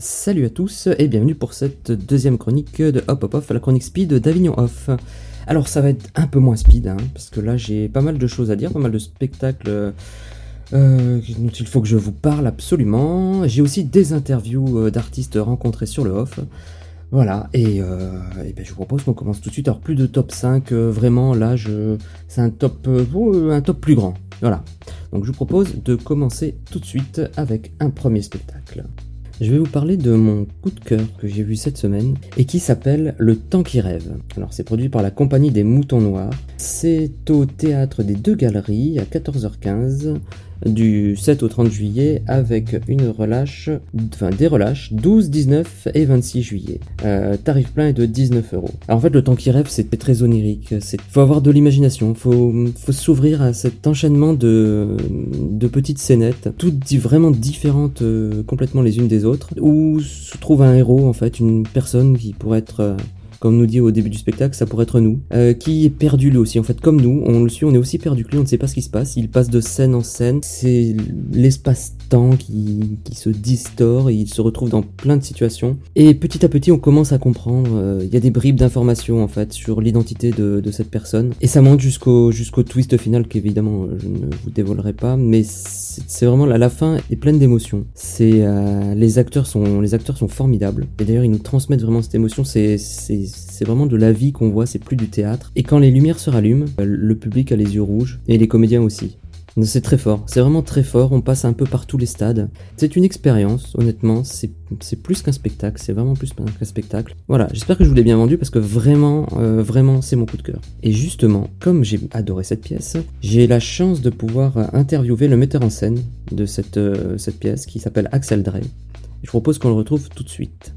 Salut à tous et bienvenue pour cette deuxième chronique de Hop Hop Off, la chronique speed d'Avignon Off. Alors ça va être un peu moins speed, hein, parce que là j'ai pas mal de choses à dire, pas mal de spectacles euh, dont il faut que je vous parle absolument. J'ai aussi des interviews euh, d'artistes rencontrés sur le off. Voilà, et, euh, ben, je vous propose qu'on commence tout de suite. Alors plus de top 5, vraiment là c'est un top, un top plus grand. Voilà. Donc je vous propose de commencer tout de suite avec un premier spectacle. Je vais vous parler de mon coup de cœur que j'ai vu cette semaine et qui s'appelle Le temps qui rêve. Alors c'est produit par la compagnie des Moutons Noirs. C'est au théâtre des deux galeries à 14h15 du 7 au 30 juillet avec une relâche, enfin des relâches 12, 19 et 26 juillet. Euh, tarif plein est de 19 euros. En fait le temps qui rêve c'est très onirique, c'est faut avoir de l'imagination, faut, faut s'ouvrir à cet enchaînement de, de petites scénettes, toutes vraiment différentes euh, complètement les unes des autres, où se trouve un héros en fait, une personne qui pourrait être euh, comme nous dit au début du spectacle, ça pourrait être nous, euh, qui est perdu lui aussi. En fait, comme nous, on le suit, on est aussi perdu que lui, on ne sait pas ce qui se passe. Il passe de scène en scène. C'est l'espace-temps qui, qui se distord et il se retrouve dans plein de situations. Et petit à petit, on commence à comprendre. Euh, il y a des bribes d'informations en fait sur l'identité de, de, cette personne. Et ça monte jusqu'au jusqu'au twist final qu'évidemment je ne vous dévoilerai pas, mais c'est vraiment la, la fin est pleine d'émotions. C'est euh, les acteurs sont les acteurs sont formidables. Et d'ailleurs, ils nous transmettent vraiment cette émotion. C'est c'est vraiment de la vie qu'on voit, c'est plus du théâtre. Et quand les lumières se rallument, euh, le public a les yeux rouges, et les comédiens aussi. C'est très fort, c'est vraiment très fort, on passe un peu par tous les stades. C'est une expérience, honnêtement, c'est plus qu'un spectacle, c'est vraiment plus qu'un spectacle. Voilà, j'espère que je vous l'ai bien vendu parce que vraiment, euh, vraiment, c'est mon coup de cœur. Et justement, comme j'ai adoré cette pièce, j'ai la chance de pouvoir interviewer le metteur en scène de cette, euh, cette pièce qui s'appelle Axel Drey. Je propose qu'on le retrouve tout de suite.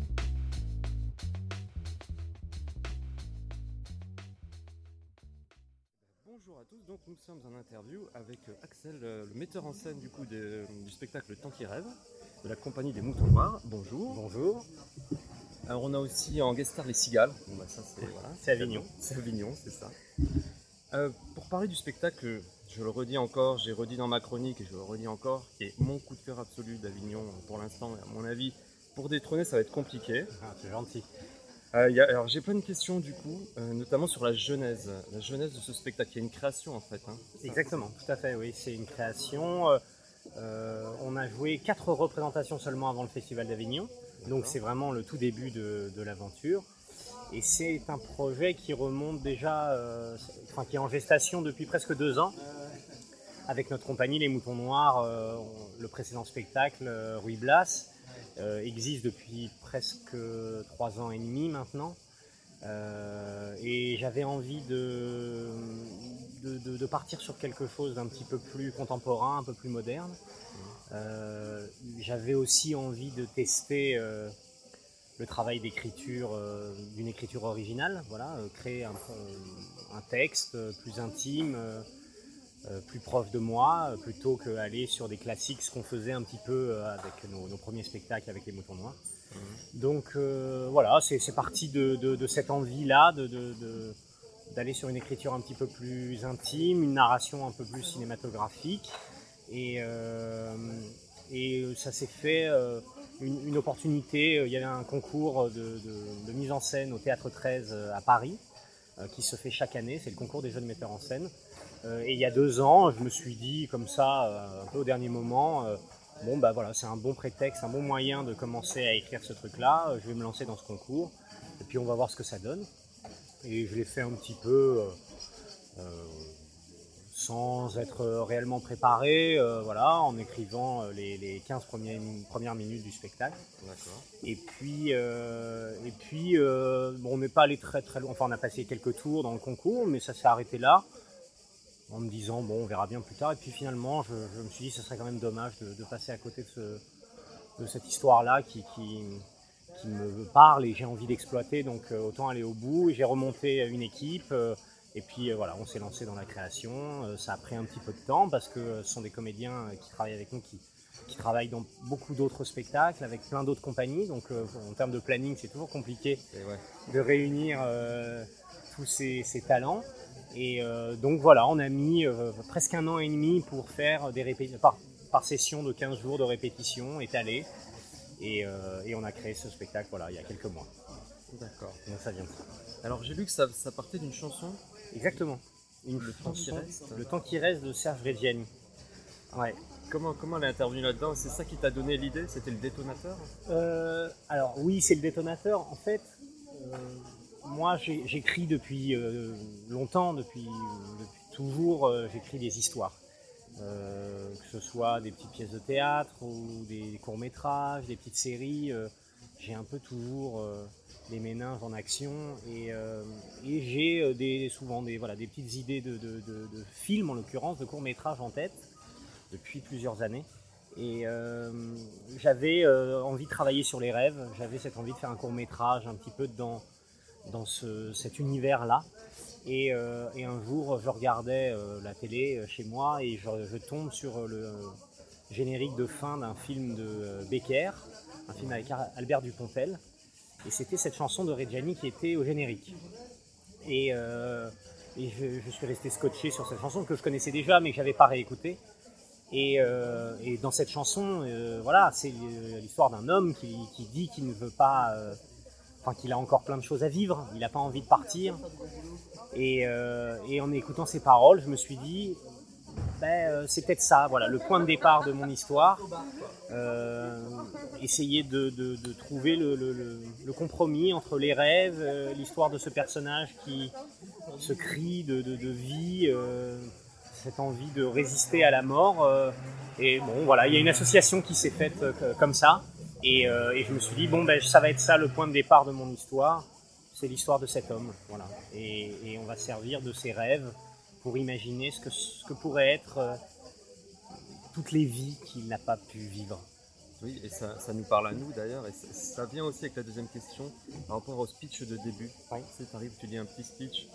Metteur en scène du coup du spectacle Temps qui rêve, de la compagnie des Moutons Noirs. Bonjour. Bonjour. Alors on a aussi en guest star les Cigales. Bah, c'est Avignon. C'est Avignon, c'est ça. Euh, pour parler du spectacle, je le redis encore, j'ai redit dans ma chronique et je le redis encore, qui est mon coup de cœur absolu d'Avignon pour l'instant. À mon avis, pour détrôner, ça va être compliqué. Ah, c'est gentil. Euh, alors j'ai plein de questions du coup, euh, notamment sur la genèse, la genèse de ce spectacle. Il y a une création en fait. Hein. Exactement, tout à fait, oui, c'est une création. Euh, on a joué quatre représentations seulement avant le Festival d'Avignon, donc c'est vraiment le tout début de, l'aventure. Et c'est un projet qui remonte déjà, enfin qui est en gestation depuis presque deux ans, avec notre compagnie Les Moutons Noirs, le précédent spectacle, Rui Blas. Euh, existe depuis presque trois ans et demi maintenant. Euh, et j'avais envie de, de, partir sur quelque chose d'un petit peu plus contemporain, un peu plus moderne. Euh, j'avais aussi envie de tester le travail d'écriture, d'une écriture originale, voilà, créer un, un, texte plus intime, plus proche de moi, euh, plutôt qu'aller sur des classiques, ce qu'on faisait un petit peu euh, avec nos, premiers spectacles avec les moutons noirs. Mhm. Donc voilà, c'est parti de, cette envie-là d'aller sur une écriture un petit peu plus intime, une narration un peu plus cinématographique. Et, et ça s'est fait une, opportunité. Il y avait un concours de, de, mise en scène au Théâtre 13 à Paris qui se fait chaque année. C'est le concours des jeunes metteurs en scène. Euh, et il y a deux ans, je me suis dit comme ça, euh, un peu au dernier moment, euh, bon bah voilà, c'est un bon prétexte, un bon moyen de commencer à écrire ce truc-là. Je vais me lancer dans ce concours et puis on va voir ce que ça donne. Et je l'ai fait un petit peu sans être réellement préparé, voilà, en écrivant les, 15 premières, minutes du spectacle. Et puis, et puis bon, on n'est pas allé très très loin, enfin on a passé quelques tours dans le concours, mais ça s'est arrêté là en me disant bon on verra bien plus tard. Et puis finalement je, me suis dit ce serait quand même dommage de, passer à côté de, cette histoire là qui, me parle et j'ai envie d'exploiter. Donc euh, autant aller au bout. J'ai remonté une équipe euh, et puis euh, voilà on s'est lancé dans la création. Ça a pris un petit peu de temps parce que ce sont des comédiens qui travaillent avec nous qui, travaillent dans beaucoup d'autres spectacles avec plein d'autres compagnies. Donc en termes de planning c'est toujours compliqué de réunir tous ces talents et euh, donc voilà, on a mis euh, presque un an et demi pour faire des répétitions, par, session de 15 jours de répétition étalée. Et, euh, et on a créé ce spectacle voilà, il y a quelques mois. D'accord. Donc ça vient de ça. Alors j'ai lu que ça, ça partait d'une chanson. Exactement. Une Le temps qui chanson, reste. Le temps qui reste de Serge Reggiani. Ouais. Comment, comment elle est intervenue là-dedans? C'est ça qui t'a donné l'idée? C'était le détonateur? Euh, alors oui, c'est le détonateur. En fait, euh, moi j'écris depuis euh, longtemps, depuis, depuis toujours, euh, j'écris des histoires. Euh, que ce soit des petites pièces de théâtre ou des courts-métrages, des petites séries. euh, j'ai un peu toujours euh, les méninges en action et, euh, j'ai euh, souvent des, petites idées de, films, en l'occurrence, de courts-métrages en tête depuis plusieurs années. Et euh, j'avais euh, envie de travailler sur les rêves, j'avais cette envie de faire un court métrage un petit peu dans, dans ce- cet univers-là. Et, euh, et un jour, je regardais euh, la télé euh, chez moi et je, je tombe sur le générique de fin d'un film de Becker, un film avec Albert Dupontel. Et c'était cette chanson de Reggiani qui était au générique. Et, je, suis resté scotché sur cette chanson que je connaissais déjà mais que j'avais pas réécoutée. Et, dans cette chanson, voilà, c'est l'histoire d'un homme qui, dit qu'il ne veut pas, qu'il a encore plein de choses à vivre, il n'a pas envie de partir. Et, euh, en écoutant ces paroles, je me suis dit, ben, euh, c'est peut-être ça, voilà, le point de départ de mon histoire. Euh, essayer de, trouver le, compromis entre les rêves, l'histoire de ce personnage qui se crie de, de- vie. cette envie de résister à la mort. et bon, voilà, il y a une association qui s'est faite comme ça. Et, euh, et je me suis dit, bon, ben, ça va être ça le point de départ de mon histoire. C'est l'histoire de cet homme. Voilà. Et, et on va se servir de ses rêves pour imaginer ce que, ce que pourraient être euh, toutes les vies qu'il n'a pas pu vivre. Oui, et ça, ça nous parle à nous d'ailleurs, et ça, ça vient aussi avec la deuxième question par rapport au speech de début. Oui. Tu sais, t'arrives, tu dis un petit speech.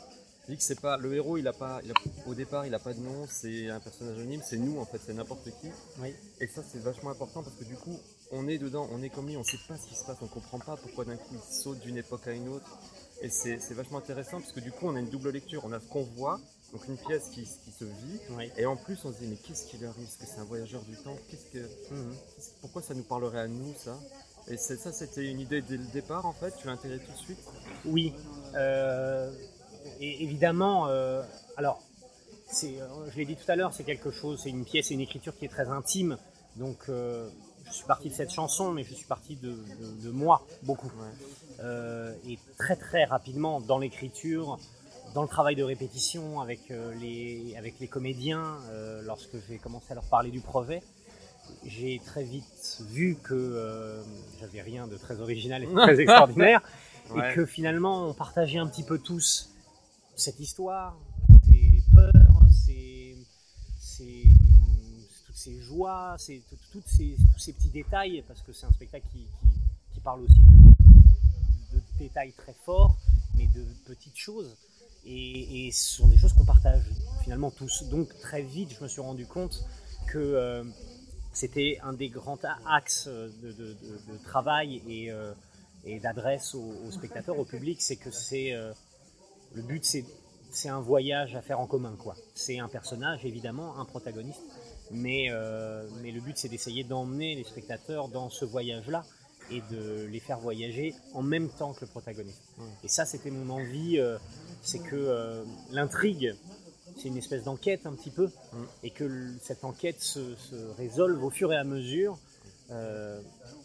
Tu dis que c'est pas le héros, il a pas, il a- au départ, il a pas de nom, c'est un personnage anonyme, c'est nous en fait, c'est n'importe qui. Oui. Et ça, c'est vachement important parce que du coup, on est dedans, on est comme lui, on sait pas ce qui se passe, on comprend pas pourquoi d'un coup il saute d'une époque à une autre. Et c'est vachement intéressant parce que du coup, on a une double lecture. On a ce qu'on voit, donc une pièce qui, qui se vit, Oui. et en plus, on se dit, mais qu'est-ce qui lui arrive? Est-ce que c'est un voyageur du temps Qu'est-ce que. Mhm. Pourquoi ça nous parlerait à nous, ça? Et ça, c'était une idée dès le départ, en fait Tu l'as intégré tout de suite? Oui, euh, et évidemment, euh, alors, euh, je l'ai dit tout à l'heure, c'est quelque chose, c'est une pièce et une écriture qui est très intime. Donc, euh, je suis parti de cette chanson, mais je suis parti de, de- de moi, beaucoup. Euh, et très très rapidement, dans l'écriture, dans le travail de répétition avec, euh, les, avec les comédiens, euh, lorsque j'ai commencé à leur parler du projet, j'ai très vite vu que j'avais rien de très original et de très extraordinaire Ouais. et que finalement on partageait un petit peu tous cette histoire, ces peurs, ces, ces- ces joies, toutes ces, tous ces petits détails, parce que c'est un spectacle qui, parle aussi de, détails très forts, mais de petites choses. Et, ce sont des choses qu'on partage finalement tous. Donc très vite, je me suis rendu compte que euh, c'était un des grands axes de, travail et, euh, d'adresse aux, spectateurs, au public, c'est que c'est euh, le but, c'est un voyage à faire en commun, quoi. C'est un personnage, évidemment, un protagoniste, mais euh, mais le but, c'est d'essayer d'emmener les spectateurs dans ce voyage-là et de les faire voyager en même temps que le protagoniste. Et ça, c'était mon envie, euh, c'est que euh, l'intrigue, c'est une espèce d'enquête un petit peu, Mm. et que cette enquête se, se résolve au fur et à mesure,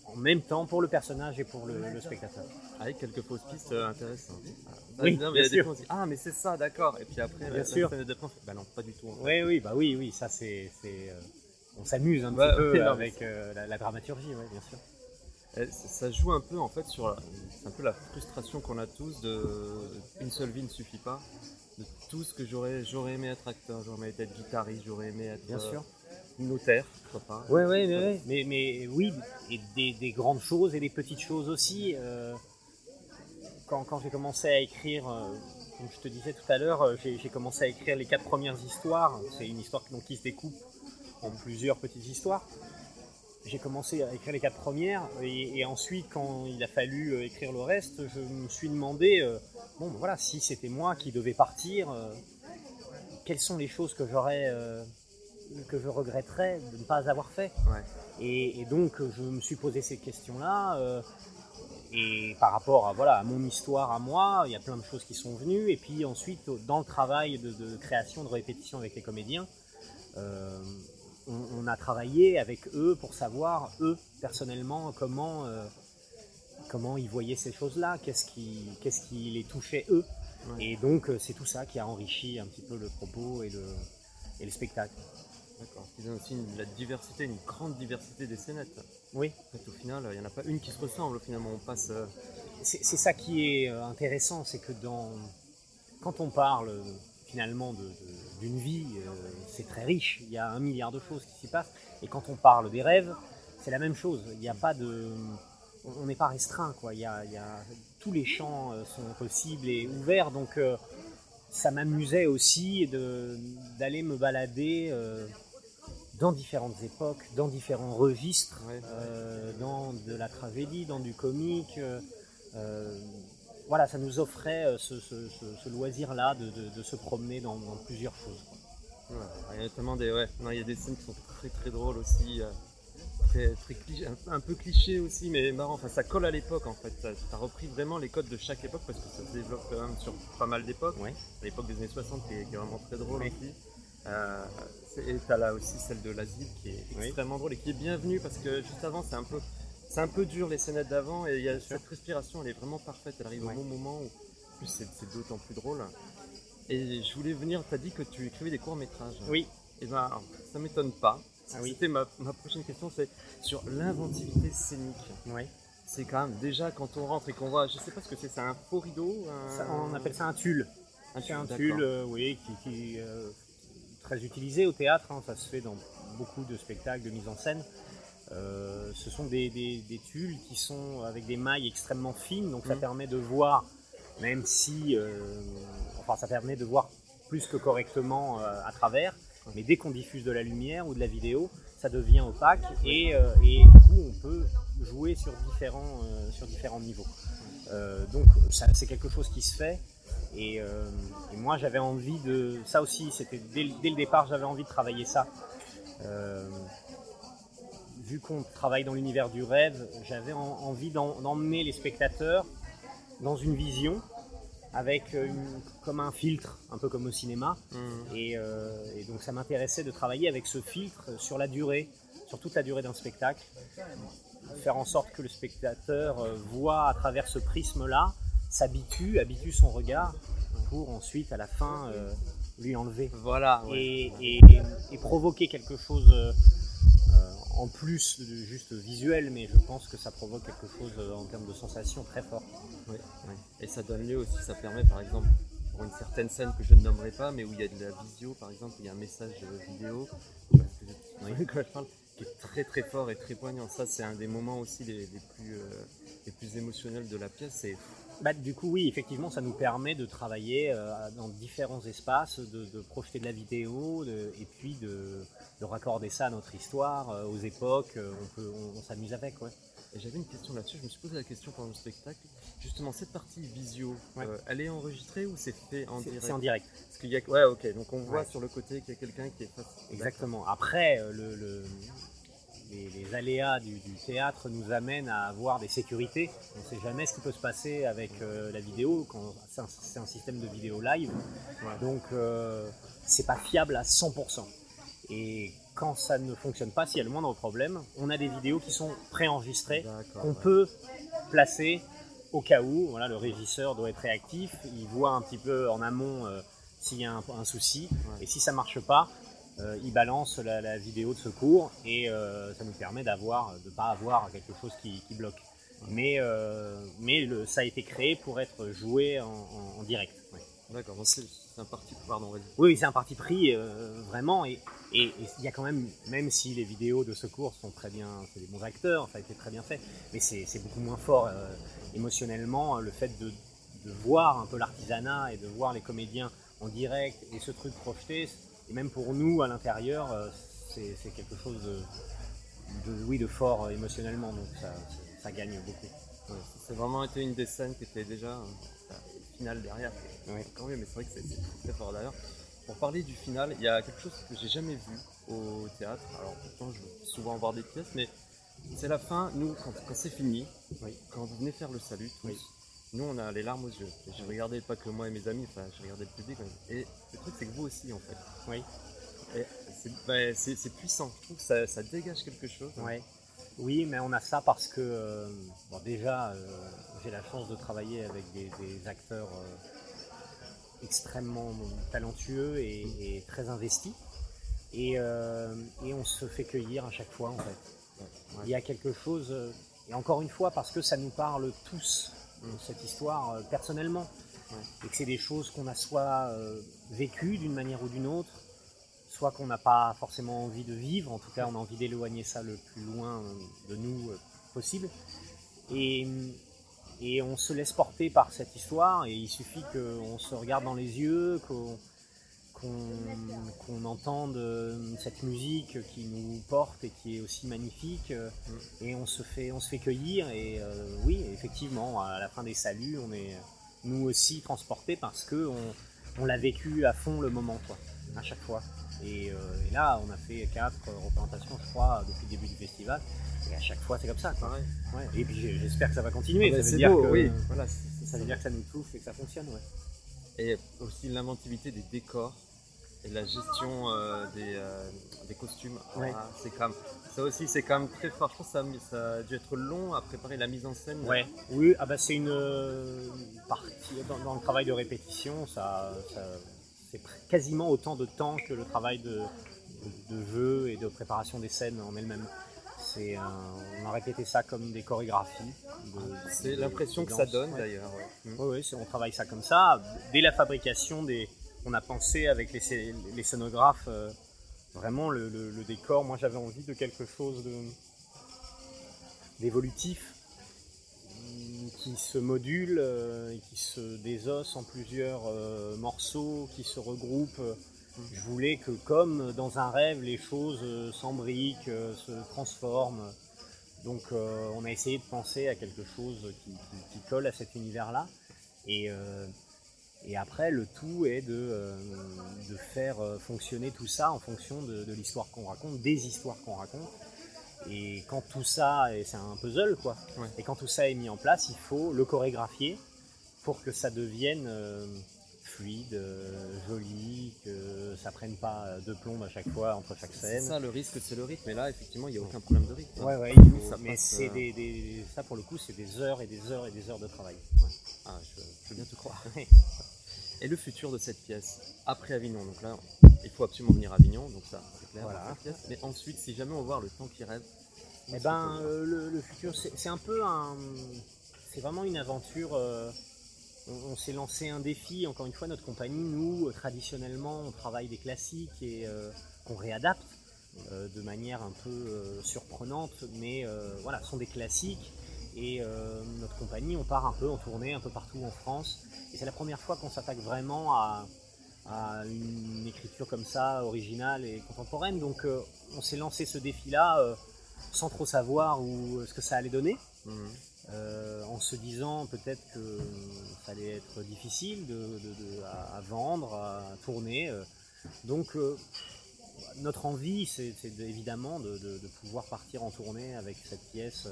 en même temps pour le personnage et pour le, le spectateur. Avec quelques fausses pistes euh, intéressantes. Ah, Oui, non, mais il y a des fois, on dit, ah, mais c'est ça, d'accord. Et puis après, Bien la, sûr. scène bah non, pas du tout. en fait. Oui, oui, bah oui, oui, ça c'est, euh, on s'amuse un Ouais, petit peu non, avec euh, la, la dramaturgie, ouais, bien sûr. Et ça joue un peu en fait sur la- c'est un peu la frustration qu'on a tous de une seule vie ne suffit pas de tout ce que j'aurais j'aurais aimé être acteur j'aurais aimé être guitariste j'aurais aimé être Bien euh, sûr. notaire pourquoi pas Ouais, ouais. Mais, mais oui, et des, des grandes choses et des petites choses aussi. euh, quand quand j'ai commencé à écrire, euh, comme je te disais tout à l'heure, euh, j'ai commencé à écrire les quatre premières histoires. C'est une histoire donc, qui se découpe en plusieurs petites histoires. J'ai commencé à écrire les quatre premières et, et ensuite, quand il a fallu euh, écrire le reste, je me suis demandé, bon, ben voilà, si c'était moi qui devais partir, quelles sont les choses que j'aurais que je regretterais de ne pas avoir fait? Ouais. Et, et donc je me suis posé ces questions-là. euh, et par rapport à, voilà, à mon histoire à moi, il y a plein de choses qui sont venues. Et puis ensuite, dans le travail de, de création, de répétition avec les comédiens, euh, on, on a travaillé avec eux pour savoir, eux, personnellement, comment, euh, comment ils voyaient ces choses-là, qu'est-ce qui, qu'est-ce qui les touchait eux. Ouais. Et donc, euh, c'est tout ça qui a enrichi un petit peu le propos et le, et le spectacle. D'accord. Ce qui donne aussi une- la diversité, une grande diversité des scénettes. Oui, En fait, au final, il n'y en a pas une qui se ressemble. Finalement, on passe. euh, c'est ça qui est euh, intéressant, c'est que dans, quand on parle finalement d'une vie, euh, c'est très riche, il y a un milliard de choses qui s'y passent. Et quand on parle des rêves, c'est la même chose. Il n'y a pas de, on n'est pas restreint, quoi. Il y a, il y a- tous les champs sont possibles et ouverts, donc euh, ça m'amusait aussi de- d'aller me balader euh, dans différentes époques, dans différents registres, Ouais. euh, dans de la tragédie, dans du comique. euh, euh, voilà, ça nous offrait ce, ce- ce- ce loisir-là de, de- de se promener dans, dans plusieurs choses. Ouais, il y a tellement des, ouais, non, il y a des scènes qui sont très très drôles aussi, très, très cliché, un, un peu cliché aussi, mais marrant. Enfin, ça colle à l'époque en fait. Tu as repris vraiment les codes de chaque époque parce que ça se développe quand même sur pas mal d'époques. Ouais. L'époque des années 60 qui est, qui est vraiment très drôle aussi. Euh, et t'as là aussi celle de l'asile qui est Oui. extrêmement drôle et qui est bienvenue parce que juste avant c'est un peu c'est un peu dur les scénettes d'avant et y a cette respiration elle est vraiment parfaite elle arrive Ouais. au bon moment où en plus c'est d'autant plus drôle et je voulais venir t'as dit que tu écrivais des courts métrages Oui, et ben alors, ça m'étonne pas Ah oui. c'était ma, ma prochaine question c'est sur l'inventivité scénique oui. c'est quand même déjà quand on rentre et qu'on voit je sais pas ce que c'est c'est un faux rideau un- Ça, on appelle ça un tulle. Un tulle, euh, oui, qui, euh, très utilisé au théâtre. hein. Ça se fait dans beaucoup de spectacles, de mise en scène. Euh, ce sont des, des, qui sont avec des mailles extrêmement fines, donc ça Mhm. permet de voir, même si, euh, enfin, ça permet de voir plus que correctement euh, à travers. Mais dès qu'on diffuse de la lumière ou de la vidéo, ça devient opaque et, et du coup, on peut jouer sur différents, sur différents niveaux. Donc, ça, c'est quelque chose qui se fait. Et, euh, et moi, j'avais envie de. Ça aussi, c'était dès, le- dès le départ, j'avais envie de travailler ça. Euh, vu qu'on travaille dans l'univers du rêve, j'avais en- envie d'emmener les spectateurs dans une vision avec une- comme un filtre, un peu comme au cinéma. Mhm. Et, euh, et donc ça m'intéressait de travailler avec ce filtre sur la durée, sur toute la durée d'un spectacle, faire en sorte que le spectateur voit à travers ce prisme-là, s'habitue, habitue son regard, pour ensuite à la fin euh, lui enlever voilà ouais. et, et- et provoquer quelque chose euh, en plus de juste visuel, mais je pense que ça provoque quelque chose euh, en termes de sensation très fort. Ouais, ouais. Et ça donne lieu aussi, ça permet par exemple, pour une certaine scène que je ne nommerai pas, mais où il y a de la visio par exemple, il y a un message vidéo, que je- parle, qui est très très fort et très poignant. Ça, c'est un des moments aussi les, les plus, euh, les plus émotionnels de la pièce. C'est Bah, du coup, oui, effectivement, ça nous permet de travailler euh, dans différents espaces, de, de projeter de la vidéo, de- et puis de, de raccorder ça à notre histoire, euh, aux époques. euh, on peut, on, on s'amuse avec, ouais. Et j'avais une question là-dessus, je me suis posé la question pendant le spectacle. Justement, cette partie visio, Ouais. euh, elle est enregistrée ou c'est fait en direct? C'est en direct. Parce qu'il y a... Ouais, ok, donc on voit Ouais. sur le côté qu'il y a quelqu'un qui est face. Exactement. Après, le, le- les, les aléas du, du théâtre nous amènent à avoir des sécurités. On ne sait jamais ce qui peut se passer avec euh, la vidéo. quand C'est un, système de vidéo live. Ouais. Donc, euh, c'est pas fiable à 100%. Et quand ça ne fonctionne pas, s'il y a le moindre problème, on a des vidéos qui sont préenregistrées qu'on ouais. peut placer au cas où. Voilà, le régisseur doit être réactif, il voit un petit peu en amont euh, s'il y a un, un souci, Ouais. et si ça marche pas, euh, il balance la, la vidéo de secours et euh, ça nous permet d'avoir, de pas avoir quelque chose qui, qui bloque. Mais, euh, mais le, ça a été créé pour être joué en, en- en direct. ouais. D'accord, c'est un parti. Pardon, vas-y. Oui, c'est un parti pris vraiment, et il y a quand même, même si les vidéos de secours sont très bien, c'est des bons acteurs, ça a été très bien fait, mais c'est c'est beaucoup moins fort émotionnellement le fait de, de voir un peu l'artisanat et de voir les comédiens en direct et ce truc projeté, et même pour nous à l'intérieur, euh, c'est quelque chose de, de- oui, de fort euh, émotionnellement, donc ça, gagne beaucoup. Ouais, c'est vraiment été une des scènes qui était déjà euh, le final derrière. Ouais. Quand même, mais c'est vrai que c'est c'est très fort d'ailleurs. Pour parler du final, il y a quelque chose que j'ai jamais vu au théâtre. Alors pourtant, je veux souvent voir des pièces, mais c'est la fin. Nous, quand, quand c'est fini, Oui. quand vous venez faire le salut, tous, Oui. Nous, on a les larmes aux yeux. Et J'ai regardé pas que moi et mes amis, enfin, j'ai regardé le public. Et le truc, c'est que vous aussi, en fait. Oui. C'est bah, c'est- puissant. Je trouve que ça, ça dégage quelque chose. Ouais. Oui, mais on a ça parce que, euh, bon, déjà, euh, j'ai la chance de travailler avec des, des acteurs euh, extrêmement talentueux et, et très investis. Et, et on se fait cueillir à chaque fois, en fait. Ouais. Il y a quelque chose, et encore une fois, parce que ça nous parle tous. Cette histoire, euh, personnellement. Ouais. Et que c'est des choses qu'on a soit euh, vécues d'une manière ou d'une autre, soit qu'on n'a pas forcément envie de vivre, en tout cas on a envie d'éloigner ça le plus loin de nous euh, possible. Et, et on se laisse porter par cette histoire et il suffit qu'on se regarde dans les yeux, qu'on qu'on entende euh, cette musique qui nous porte et qui est aussi magnifique euh, et on se fait on se fait cueillir et euh, oui effectivement à la fin des saluts on est nous aussi transportés parce que on, on l'a vécu à fond le moment quoi à chaque fois et, euh, et là on a fait quatre représentations je crois depuis le début du festival et à chaque fois c'est comme ça quoi. Ouais. et puis j'espère que ça va continuer Ah bah, ça veut dire beau, que oui. Voilà, ça veut dire que ça nous touche et que ça fonctionne ouais. Et aussi l'inventivité des décors et la gestion euh, des, euh, des costumes. Ouais. Ah, c'est quand même- ça aussi, c'est quand même très fort. Je pense que ça, a- ça a dû être long à préparer la mise en scène. Ouais, oui, ah bah c'est une euh, partie dans, dans le travail de répétition, ça, ça- c'est quasiment autant de temps que le travail de, de, de jeu et de préparation des scènes en elles-mêmes. C'est on a répété ça comme des chorégraphies. de- C'est l'impression que ça donne ouais. d'ailleurs. ouais. Mm. Oui, c'est- on travaille ça comme ça. Dès la fabrication, des, on a pensé avec les, scé- les scénographes, euh, vraiment le, le- le décor. Moi, j'avais envie de quelque chose d'évolutif mm, qui se module euh, et qui se désosse en plusieurs euh, morceaux, qui se regroupent. Je voulais que, comme dans un rêve, les choses s'embriquent, se transforment. Donc, on a essayé de penser à quelque chose qui, qui- qui colle à cet univers-là. Et, et après, le tout est de, euh, de faire euh, fonctionner tout ça en fonction de, de l'histoire qu'on raconte, des histoires qu'on raconte. Et quand tout ça, et c'est un puzzle quoi, Ouais. et quand tout ça est mis en place, il faut le chorégraphier pour que ça devienne euh, fluide, euh, joli, que ça prenne pas de plomb à chaque fois entre chaque C'est scène. ça le risque, c'est le rythme. Et là, effectivement, il n'y a aucun problème de rythme. Ouais, ouais, Ça il faut- passe, mais c'est euh, des, des- ça pour le coup, c'est des heures et des heures et des heures de travail. Ah, je, je veux bien te croire. Et le futur de cette pièce, après Avignon, donc là, il faut absolument venir à Avignon, donc ça, c'est clair. Voilà. pièce. Mais ensuite, si jamais on voit le temps qui rêve, Eh ben, euh, le, le futur, c'est un peu un. C'est vraiment une aventure. euh, on on s'est lancé un défi. Encore une fois, notre compagnie, nous, euh, traditionnellement, on travaille des classiques et euh, qu'on réadapte de manière un peu surprenante, mais voilà, ce sont des classiques. Et euh, notre compagnie, on part un peu en tournée, un peu partout en France. Et c'est la première fois qu'on s'attaque vraiment à, à une écriture comme ça, originale et contemporaine. Donc, euh, on s'est lancé ce défi-là. euh, sans trop savoir où, ce que ça allait donner, Mhm. en se disant peut-être que ça allait être difficile de, de- de- à, à vendre, à tourner. Donc notre envie, c'est c'est de- évidemment de, de- de pouvoir partir en tournée avec cette pièce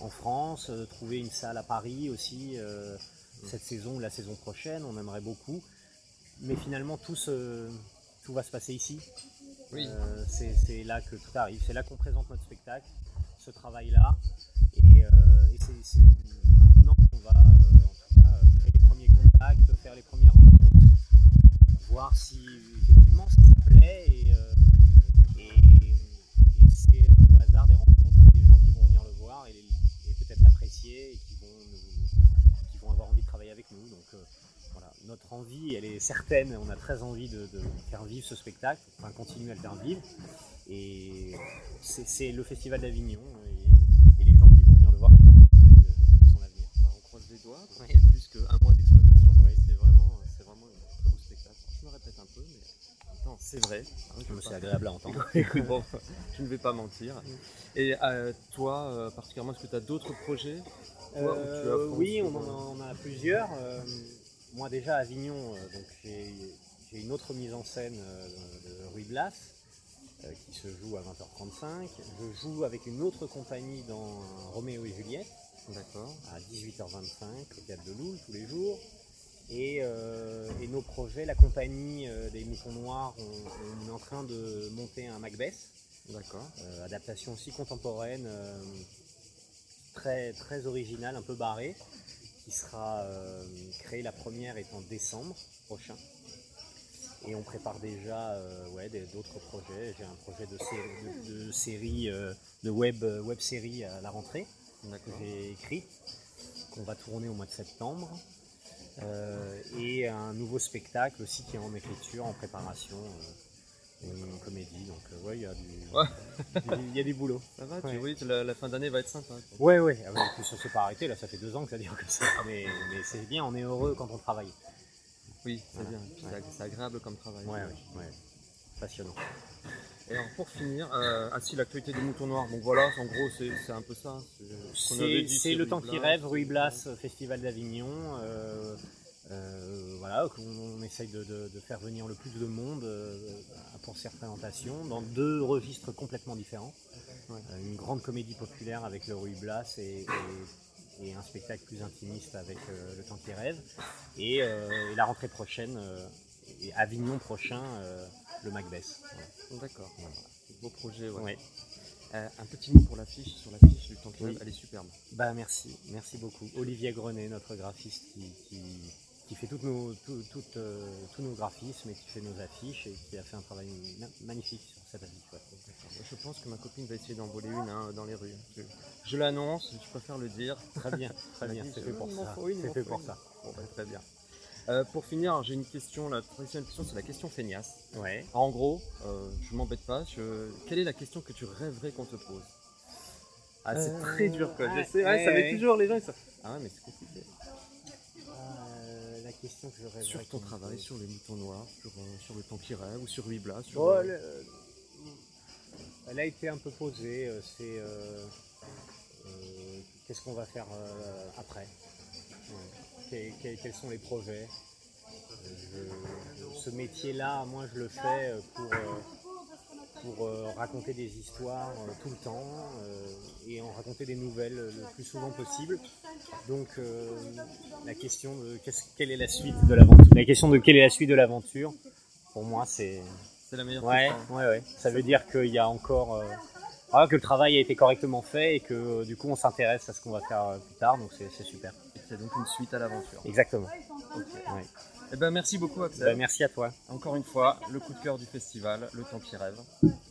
en France, euh, trouver une salle à Paris aussi euh, cette saison ou la saison prochaine, on aimerait beaucoup. Mais finalement, tout, se- tout va se passer ici. Oui. Euh, c'est là que tout arrive, c'est là qu'on présente notre spectacle, ce travail-là. Et, euh, et c'est maintenant qu'on va euh, en tout cas, créer les premiers contacts, faire les premières rencontres, voir si effectivement si ça plaît. Et, et- et c'est au hasard des rencontres et qui vont, qui vont avoir envie de travailler avec nous. Donc, euh, voilà, notre envie, elle est certaine. On a très envie de, de faire vivre ce spectacle, enfin continuer à le faire vivre. Et c'est le Festival d'Avignon et, les gens qui vont venir le voir qui vont décider de, de son avenir. Bah, on croise les doigts, qu'il y a plus qu'un mois d'exploitation. C'est vraiment, c'est vraiment un très beau spectacle. Je me répète un peu, mais en même temps, c'est vrai. hein, je veux C'est agréable à entendre. Écoute, bon, je ne vais pas mentir. Et euh, toi, euh, particulièrement, est-ce que tu as d'autres projets Toi, Euh, oui, on en, a, on a plusieurs. Euh, moi déjà à Avignon, euh, donc j'ai une autre mise en scène euh, de Rue Blas qui se joue à 20h35. Je joue avec une autre compagnie dans Roméo et Juliette. D'accord. À 18h25 au Théâtre de Loul tous les jours. Et, nos projets, la compagnie des Moutons Noirs, on, est en train de monter un Macbeth. D'accord. adaptation aussi contemporaine, très, très originale, un peu barrée qui sera euh, créée. La première est en décembre prochain. Et on prépare déjà euh, ouais, d'autres projets. J'ai un projet de série, de, de, euh, web, web série à la rentrée que j'ai écrit, qu'on va tourner au mois de septembre. Et un nouveau spectacle aussi qui est en écriture, en préparation une comédie, donc euh, ouais, il y, a du, y a du boulot. Ça va, tu, oui, la, fin d'année va être sympa. Ouais, ouais, ah, ouais ça s'est pas arrêté, là, ça fait deux ans que ça dure comme ça. Mais, mais c'est bien, on est heureux quand on travaille. Oui, c'est bien, c'est agréable comme travail. Ouais, ouais. Passionnant. Et alors pour finir, euh, ah si l'actualité des moutons noirs, donc voilà, en gros c'est un peu ça. C'est le temps qui rêve, Rue Blas, Festival d'Avignon. Euh, euh, voilà, on, essaye de, faire venir le plus de monde euh, pour ces représentations dans deux registres complètement différents. Euh, une grande comédie populaire avec le Rue Blas et, un spectacle plus intimiste avec Le Temps qui rêve. Et, la rentrée prochaine, et Avignon prochain, le Macbeth. D'accord. Beau projet, ouais. un petit mot pour l'affiche, sur l'affiche du temps rêve, elle est superbe. Bah merci, merci beaucoup. Olivier Grenet, notre graphiste qui qui fait toutes nos, euh, tous nos graphismes et qui fait nos affiches et qui a fait un travail magnifique sur cette affiche. Je pense que ma copine va essayer d'envoler une hein, dans les rues. Je, l'annonce, je préfère le dire. Très bien, très bien, c'est fait pour ça. C'est fait pour ça. Bon, bah, très bien. Euh, pour finir, j'ai une question, la troisième question, c'est la question feignasse. Ouais. En gros, euh, je m'embête pas, quelle est la question que tu rêverais qu'on te pose? Ah, c'est très dur quoi, je sais, ça met toujours les gens, Ah ouais, mais c'est compliqué. Sur ton travail, sur les moutons noirs, sur, euh, sur le temps qui rêve ou sur Huibla sur, oh, elle, elle, a été un peu posée. Euh, c'est euh, qu'est-ce qu'on va faire après? Quels, sont les projets Ce métier-là, moi, je le fais pour pour euh, raconter des histoires euh, tout le temps euh, et en raconter des nouvelles le plus souvent possible. Donc la question de quelle est la suite de l'aventure, la question de quelle est la suite de l'aventure, pour moi c'est c'est la meilleure ouais, Ouais, ouais. Ça veut dire qu'il y a encore que le travail a été correctement fait et que du coup on s'intéresse à ce qu'on va faire plus tard, donc c'est super. C'est donc une suite à l'aventure. Exactement. Eh ben, merci beaucoup Axel. Ben, merci à toi. Encore une fois, le coup de cœur du festival, Le Temps qui rêve.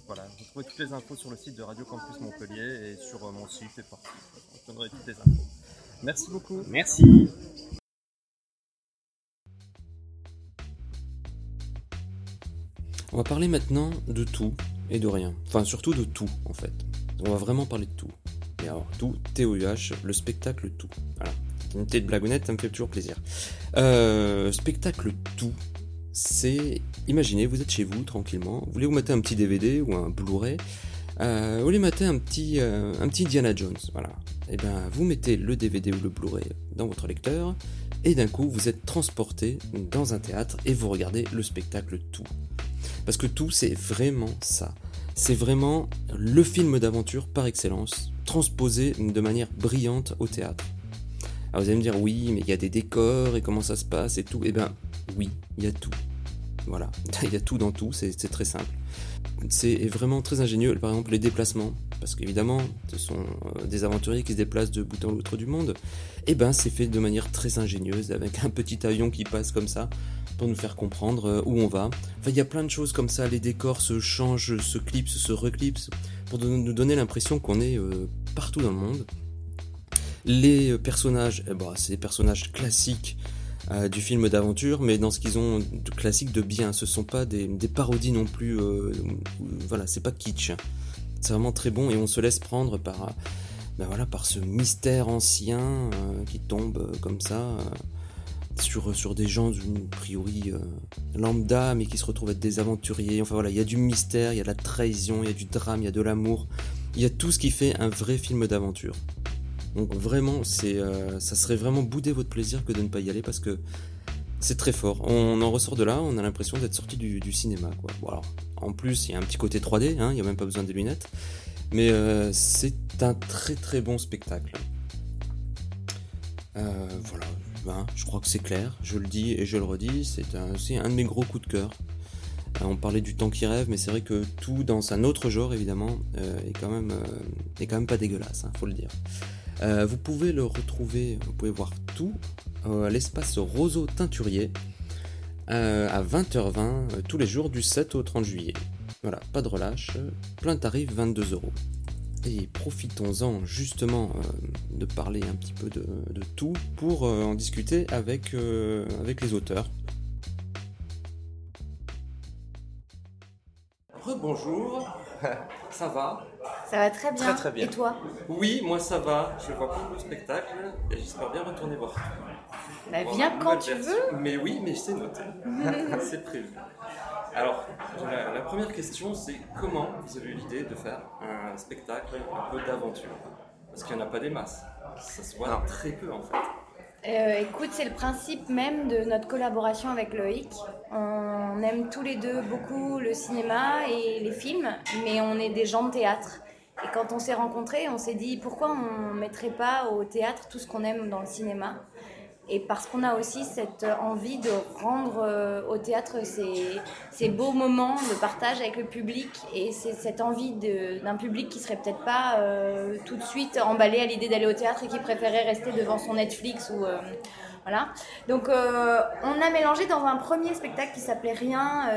Voilà, vous trouvez toutes les infos sur le site de Radio Campus Montpellier et sur euh, mon site et partout. Je donnerai toutes les infos. Merci beaucoup. Merci. On va parler maintenant de tout et de rien. Enfin, surtout de tout, en fait. On va vraiment parler de tout. Et alors, tout, T-O-U-H, le spectacle tout. Voilà une tête blagounette, ça me fait toujours plaisir. Euh, spectacle tout, c'est, imaginez, vous êtes chez vous tranquillement, vous voulez vous mater un petit DVD ou un Blu-ray, euh, vous voulez mater un petit, euh, un petit Jones, voilà. Et eh ben, vous mettez le DVD ou le Blu-ray dans votre lecteur, et d'un coup, vous êtes transporté dans un théâtre et vous regardez le spectacle tout. Parce que tout, c'est vraiment ça. C'est vraiment le film d'aventure par excellence, transposé de manière brillante au théâtre. Alors vous allez me dire, oui, mais il y a des décors et comment ça se passe et tout. Eh ben, oui, il y a tout. Voilà, il y a tout dans tout, c'est très simple. C'est vraiment très ingénieux, par exemple les déplacements, parce qu'évidemment, ce sont euh, des aventuriers qui se déplacent de bout en l'autre du monde. Eh ben, c'est fait de manière très ingénieuse, avec un petit avion qui passe comme ça, pour nous faire comprendre euh, où on va. Enfin, il y a plein de choses comme ça, les décors se changent, se clipsent, se reclipsent, pour nous donner l'impression qu'on est euh, partout dans le monde. Les personnages, eh ben, c'est des personnages classiques euh, du film d'aventure, mais dans ce qu'ils ont de classique de bien. Ce sont pas des, parodies non plus. Euh, voilà, c'est pas kitsch. C'est vraiment très bon et on se laisse prendre par, ben voilà, par ce mystère ancien euh, qui tombe comme ça sur, sur des gens d'une priori lambda, mais qui se retrouvent être des aventuriers. Enfin voilà, il y a du mystère, il y a de la trahison, il y a du drame, il y a de l'amour. Il y a tout ce qui fait un vrai film d'aventure. Donc vraiment, euh, ça serait vraiment bouder votre plaisir que de ne pas y aller parce que c'est très fort. On en ressort de là, on a l'impression d'être sorti du, cinéma. En plus, il y a un petit côté 3D, hein, il n'y a même pas besoin des lunettes. Mais euh, c'est un très très bon spectacle. Euh, voilà, je crois que c'est clair, je le dis et je le redis, c'est un, un de mes gros coups de cœur. Euh, on parlait du temps qui rêve, mais c'est vrai que tout dans un autre genre évidemment est, quand même, est quand même pas dégueulasse, hein, faut le dire. vous pouvez le retrouver, vous pouvez voir tout à l'espace Roseau Teinturier à 20h20 tous les jours du 7 au 30 juillet. Voilà, pas de relâche, plein tarif 22 euros. Et profitons-en justement euh, de parler un petit peu de, tout pour euh, en discuter avec, euh, avec les auteurs. Rebonjour, ça va? Ça va très bien. Très, bien. Et toi? Oui, moi ça va. Je vois pas le spectacle et j'espère bien retourner voir. Bah, viens quand tu veux. Mais oui, mais c'est noté. c'est prévu. Alors, la, première question, c'est comment vous avez eu l'idée de faire un spectacle un peu d'aventure? Parce qu'il n'y en a pas des masses. Ça se voit très peu en fait. Euh, écoute, c'est le principe même de notre collaboration avec Loïc. On aime tous les deux beaucoup le cinéma et les films, mais on est des gens de théâtre. Et quand on s'est rencontrés, on s'est dit pourquoi on ne mettrait pas au théâtre tout ce qu'on aime dans le cinéma? Et parce qu'on a aussi cette envie de rendre euh, au théâtre ces, ces, beaux moments de partage avec le public et c'est cette envie d'un public qui serait peut-être pas euh, tout de suite emballé à l'idée d'aller au théâtre et qui préférait rester devant son Netflix ou euh, voilà. Donc on a mélangé dans un premier spectacle qui s'appelait Rien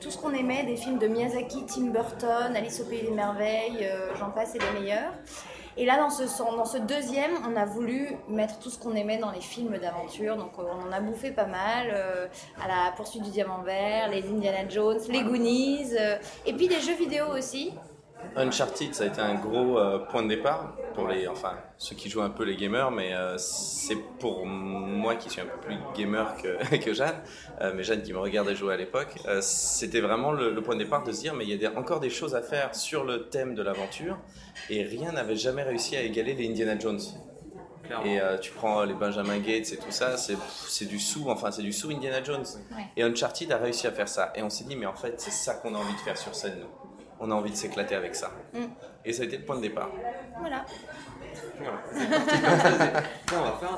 tout ce qu'on aimait des films de Miyazaki, Tim Burton, Alice au pays des merveilles, j'en passe et les meilleurs. Et là, dans ce, deuxième, on a voulu mettre tout ce qu'on aimait dans les films d'aventure. Donc, euh, on en a bouffé pas mal. Euh, à la poursuite du diamant vert, les Indiana Jones, les Goonies. Euh, et puis des jeux vidéo aussi. Uncharted, ça a été un gros euh, point de départ pour les, enfin, ceux qui jouent un peu les gamers, mais euh, c'est pour moi qui suis un peu plus gamer que, que Jeanne, euh, mais Jeanne qui me regardait jouer à l'époque, c'était vraiment le, point de départ de se dire, mais il y a encore des choses à faire sur le thème de l'aventure, et rien n'avait jamais réussi à égaler les Indiana Jones. Et tu prends les Benjamin Gates et tout ça, c'est du sous, enfin c'est du sous Indiana Jones. Et Uncharted a réussi à faire ça. Et on s'est dit, mais en fait, c'est ça qu'on a envie de faire sur scène, nous on a envie de s'éclater avec ça. Mm. Et ça a été le point de départ. Voilà.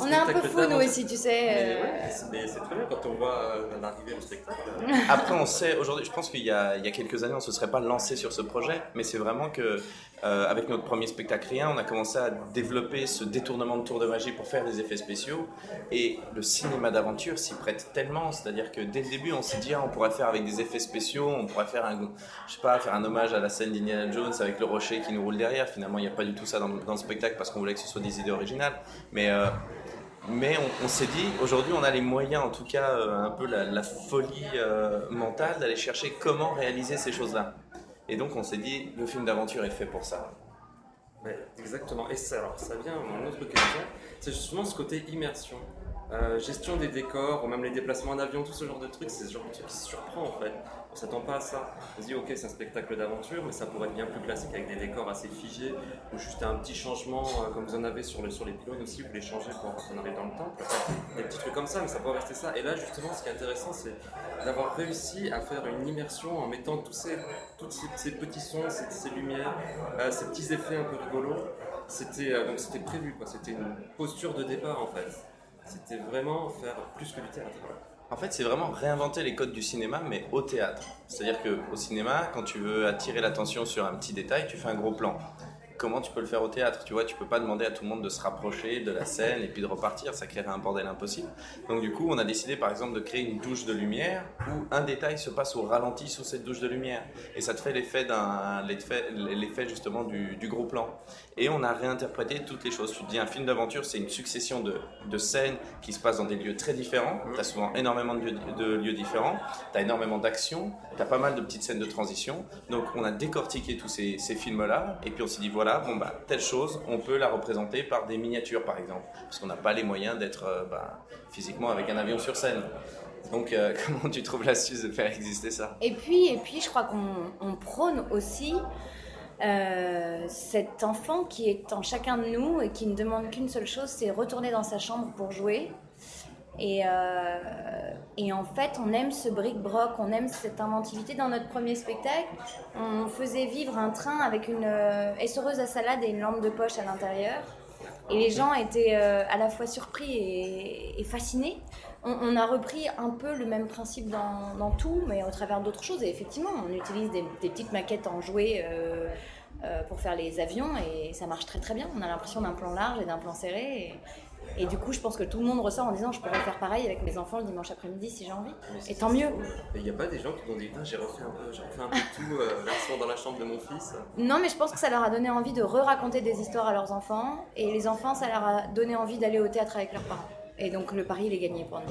on, est un peu fou nous aussi, tu sais. Mais, c'est très bien quand on voit euh, l'arrivée du spectacle. Après, on sait, aujourd'hui, je pense qu'il y, a quelques années, on ne se serait pas lancé sur ce projet, mais c'est vraiment que euh, avec notre premier spectacle Rien, on a commencé à développer ce détournement de tour de magie pour faire des effets spéciaux. Et le cinéma d'aventure s'y prête tellement, c'est-à-dire que dès le début, on s'est dit, ah, on pourrait faire avec des effets spéciaux, on pourrait faire un, je sais pas, faire un hommage à la scène d'Indiana Jones avec le rocher qui nous roule derrière. Finalement, il n'y a pas du tout ça dans, le spectacle parce qu'on voulait que ce soit des idées originales. Mais euh, mais on, s'est dit, aujourd'hui, on a les moyens, en tout cas, euh, un peu la, folie mentale d'aller chercher comment réaliser ces choses-là. Et donc on s'est dit, le film d'aventure est fait pour ça. exactement. Et ça, alors, ça vient à une autre question. C'est justement ce côté immersion. Euh, gestion des décors, ou même les déplacements en avion, tout ce genre de trucs, c'est ce genre de truc qui surprend en fait. On s'attend pas à ça. On se dit, ok, c'est un spectacle d'aventure, mais ça pourrait être bien plus classique avec des décors assez figés, ou juste un petit changement, euh, comme vous en avez sur, le, sur les pylônes aussi, vous les changez pour quand on arrive dans le temple. Des petits trucs comme ça, mais ça peut rester ça. Et là, justement, ce qui est intéressant, c'est d'avoir réussi à faire une immersion en mettant tous ces, tous ces, petits sons, ces, lumières, euh, ces petits effets un peu rigolos. C'était c'était prévu. C'était une posture de départ en fait. C'était vraiment faire plus que du théâtre. En fait, c'est vraiment réinventer les codes du cinéma, mais au théâtre. C'est-à-dire qu'au cinéma, quand tu veux attirer l'attention sur un petit détail, tu fais un gros plan comment tu peux le faire au théâtre Tu vois, tu peux pas demander à tout le monde de se rapprocher de la scène et puis de repartir, ça créerait un bordel impossible. Donc du coup, on a décidé par exemple de créer une douche de lumière où un détail se passe au ralenti sous cette douche de lumière et ça te fait l'effet d'un l'effet justement du, gros plan. Et on a réinterprété toutes les choses. Tu te dis un film d'aventure, c'est une succession de, de, scènes qui se passent dans des lieux très différents. Tu as souvent énormément de lieux, de lieux différents, tu as énormément d'actions, tu as pas mal de petites scènes de transition. Donc on a décortiqué tous ces, ces films-là et puis on s'est dit voilà bon bah telle chose, on peut la représenter par des miniatures par exemple, parce qu'on n'a pas les moyens d'être euh, bah, physiquement avec un avion sur scène. Donc euh, comment tu trouves l'astuce de faire exister ça? Et puis et puis je crois qu'on prône aussi euh, cet enfant qui est en chacun de nous et qui ne demande qu'une seule chose, c'est retourner dans sa chambre pour jouer. Et, euh, et en fait, on aime ce bric-broc, on aime cette inventivité. Dans notre premier spectacle, on faisait vivre un train avec une euh, à salade et une lampe de poche à l'intérieur. Et les gens étaient euh, à la fois surpris et, fascinés. On, a repris un peu le même principe dans, tout, mais au travers d'autres choses. Et effectivement, on utilise des, petites maquettes en jouets euh, pour faire les avions et ça marche très très bien. On a l'impression d'un plan large et d'un plan serré. Et du coup, je pense que tout le monde ressort en disant je pourrais faire pareil avec mes enfants le dimanche après-midi si j'ai envie. Et tant mieux. Il n'y a pas des gens qui t'ont dit Putain, j'ai refait un peu, j'ai refait un peu tout, euh, dans la chambre de mon fils. Non, mais je pense que ça leur a donné envie de re-raconter des histoires à leurs enfants. Et les enfants, ça leur a donné envie d'aller au théâtre avec leurs parents. Et donc le pari, il est gagné pour nous.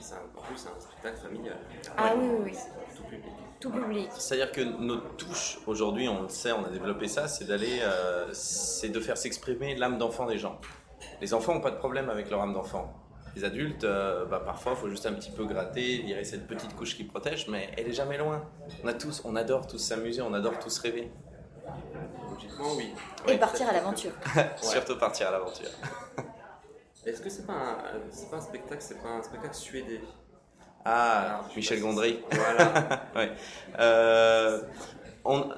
C'est un- en plus, c'est un spectacle familial. Ah oui, oui, oui. Tout public. Tout public. C'est-à-dire que notre touche aujourd'hui, on le sait, on a développé ça, c'est d'aller, euh, c'est de faire s'exprimer l'âme d'enfant des gens. Les enfants n'ont pas de problème avec leur âme d'enfant. Les adultes, euh, bah, parfois, il faut juste un petit peu gratter, virer cette petite couche qui protège, mais elle est jamais loin. On a tous, on adore tous s'amuser, on adore tous rêver. Logiquement, oui. Et Ouais, partir à l'aventure. Surtout partir à l'aventure. Est-ce que c'est pas, un, euh, pas un spectacle, c'est pas un spectacle suédé? Ah, Alors, Michel si- Gondry. Voilà. Ouais. Euh, on,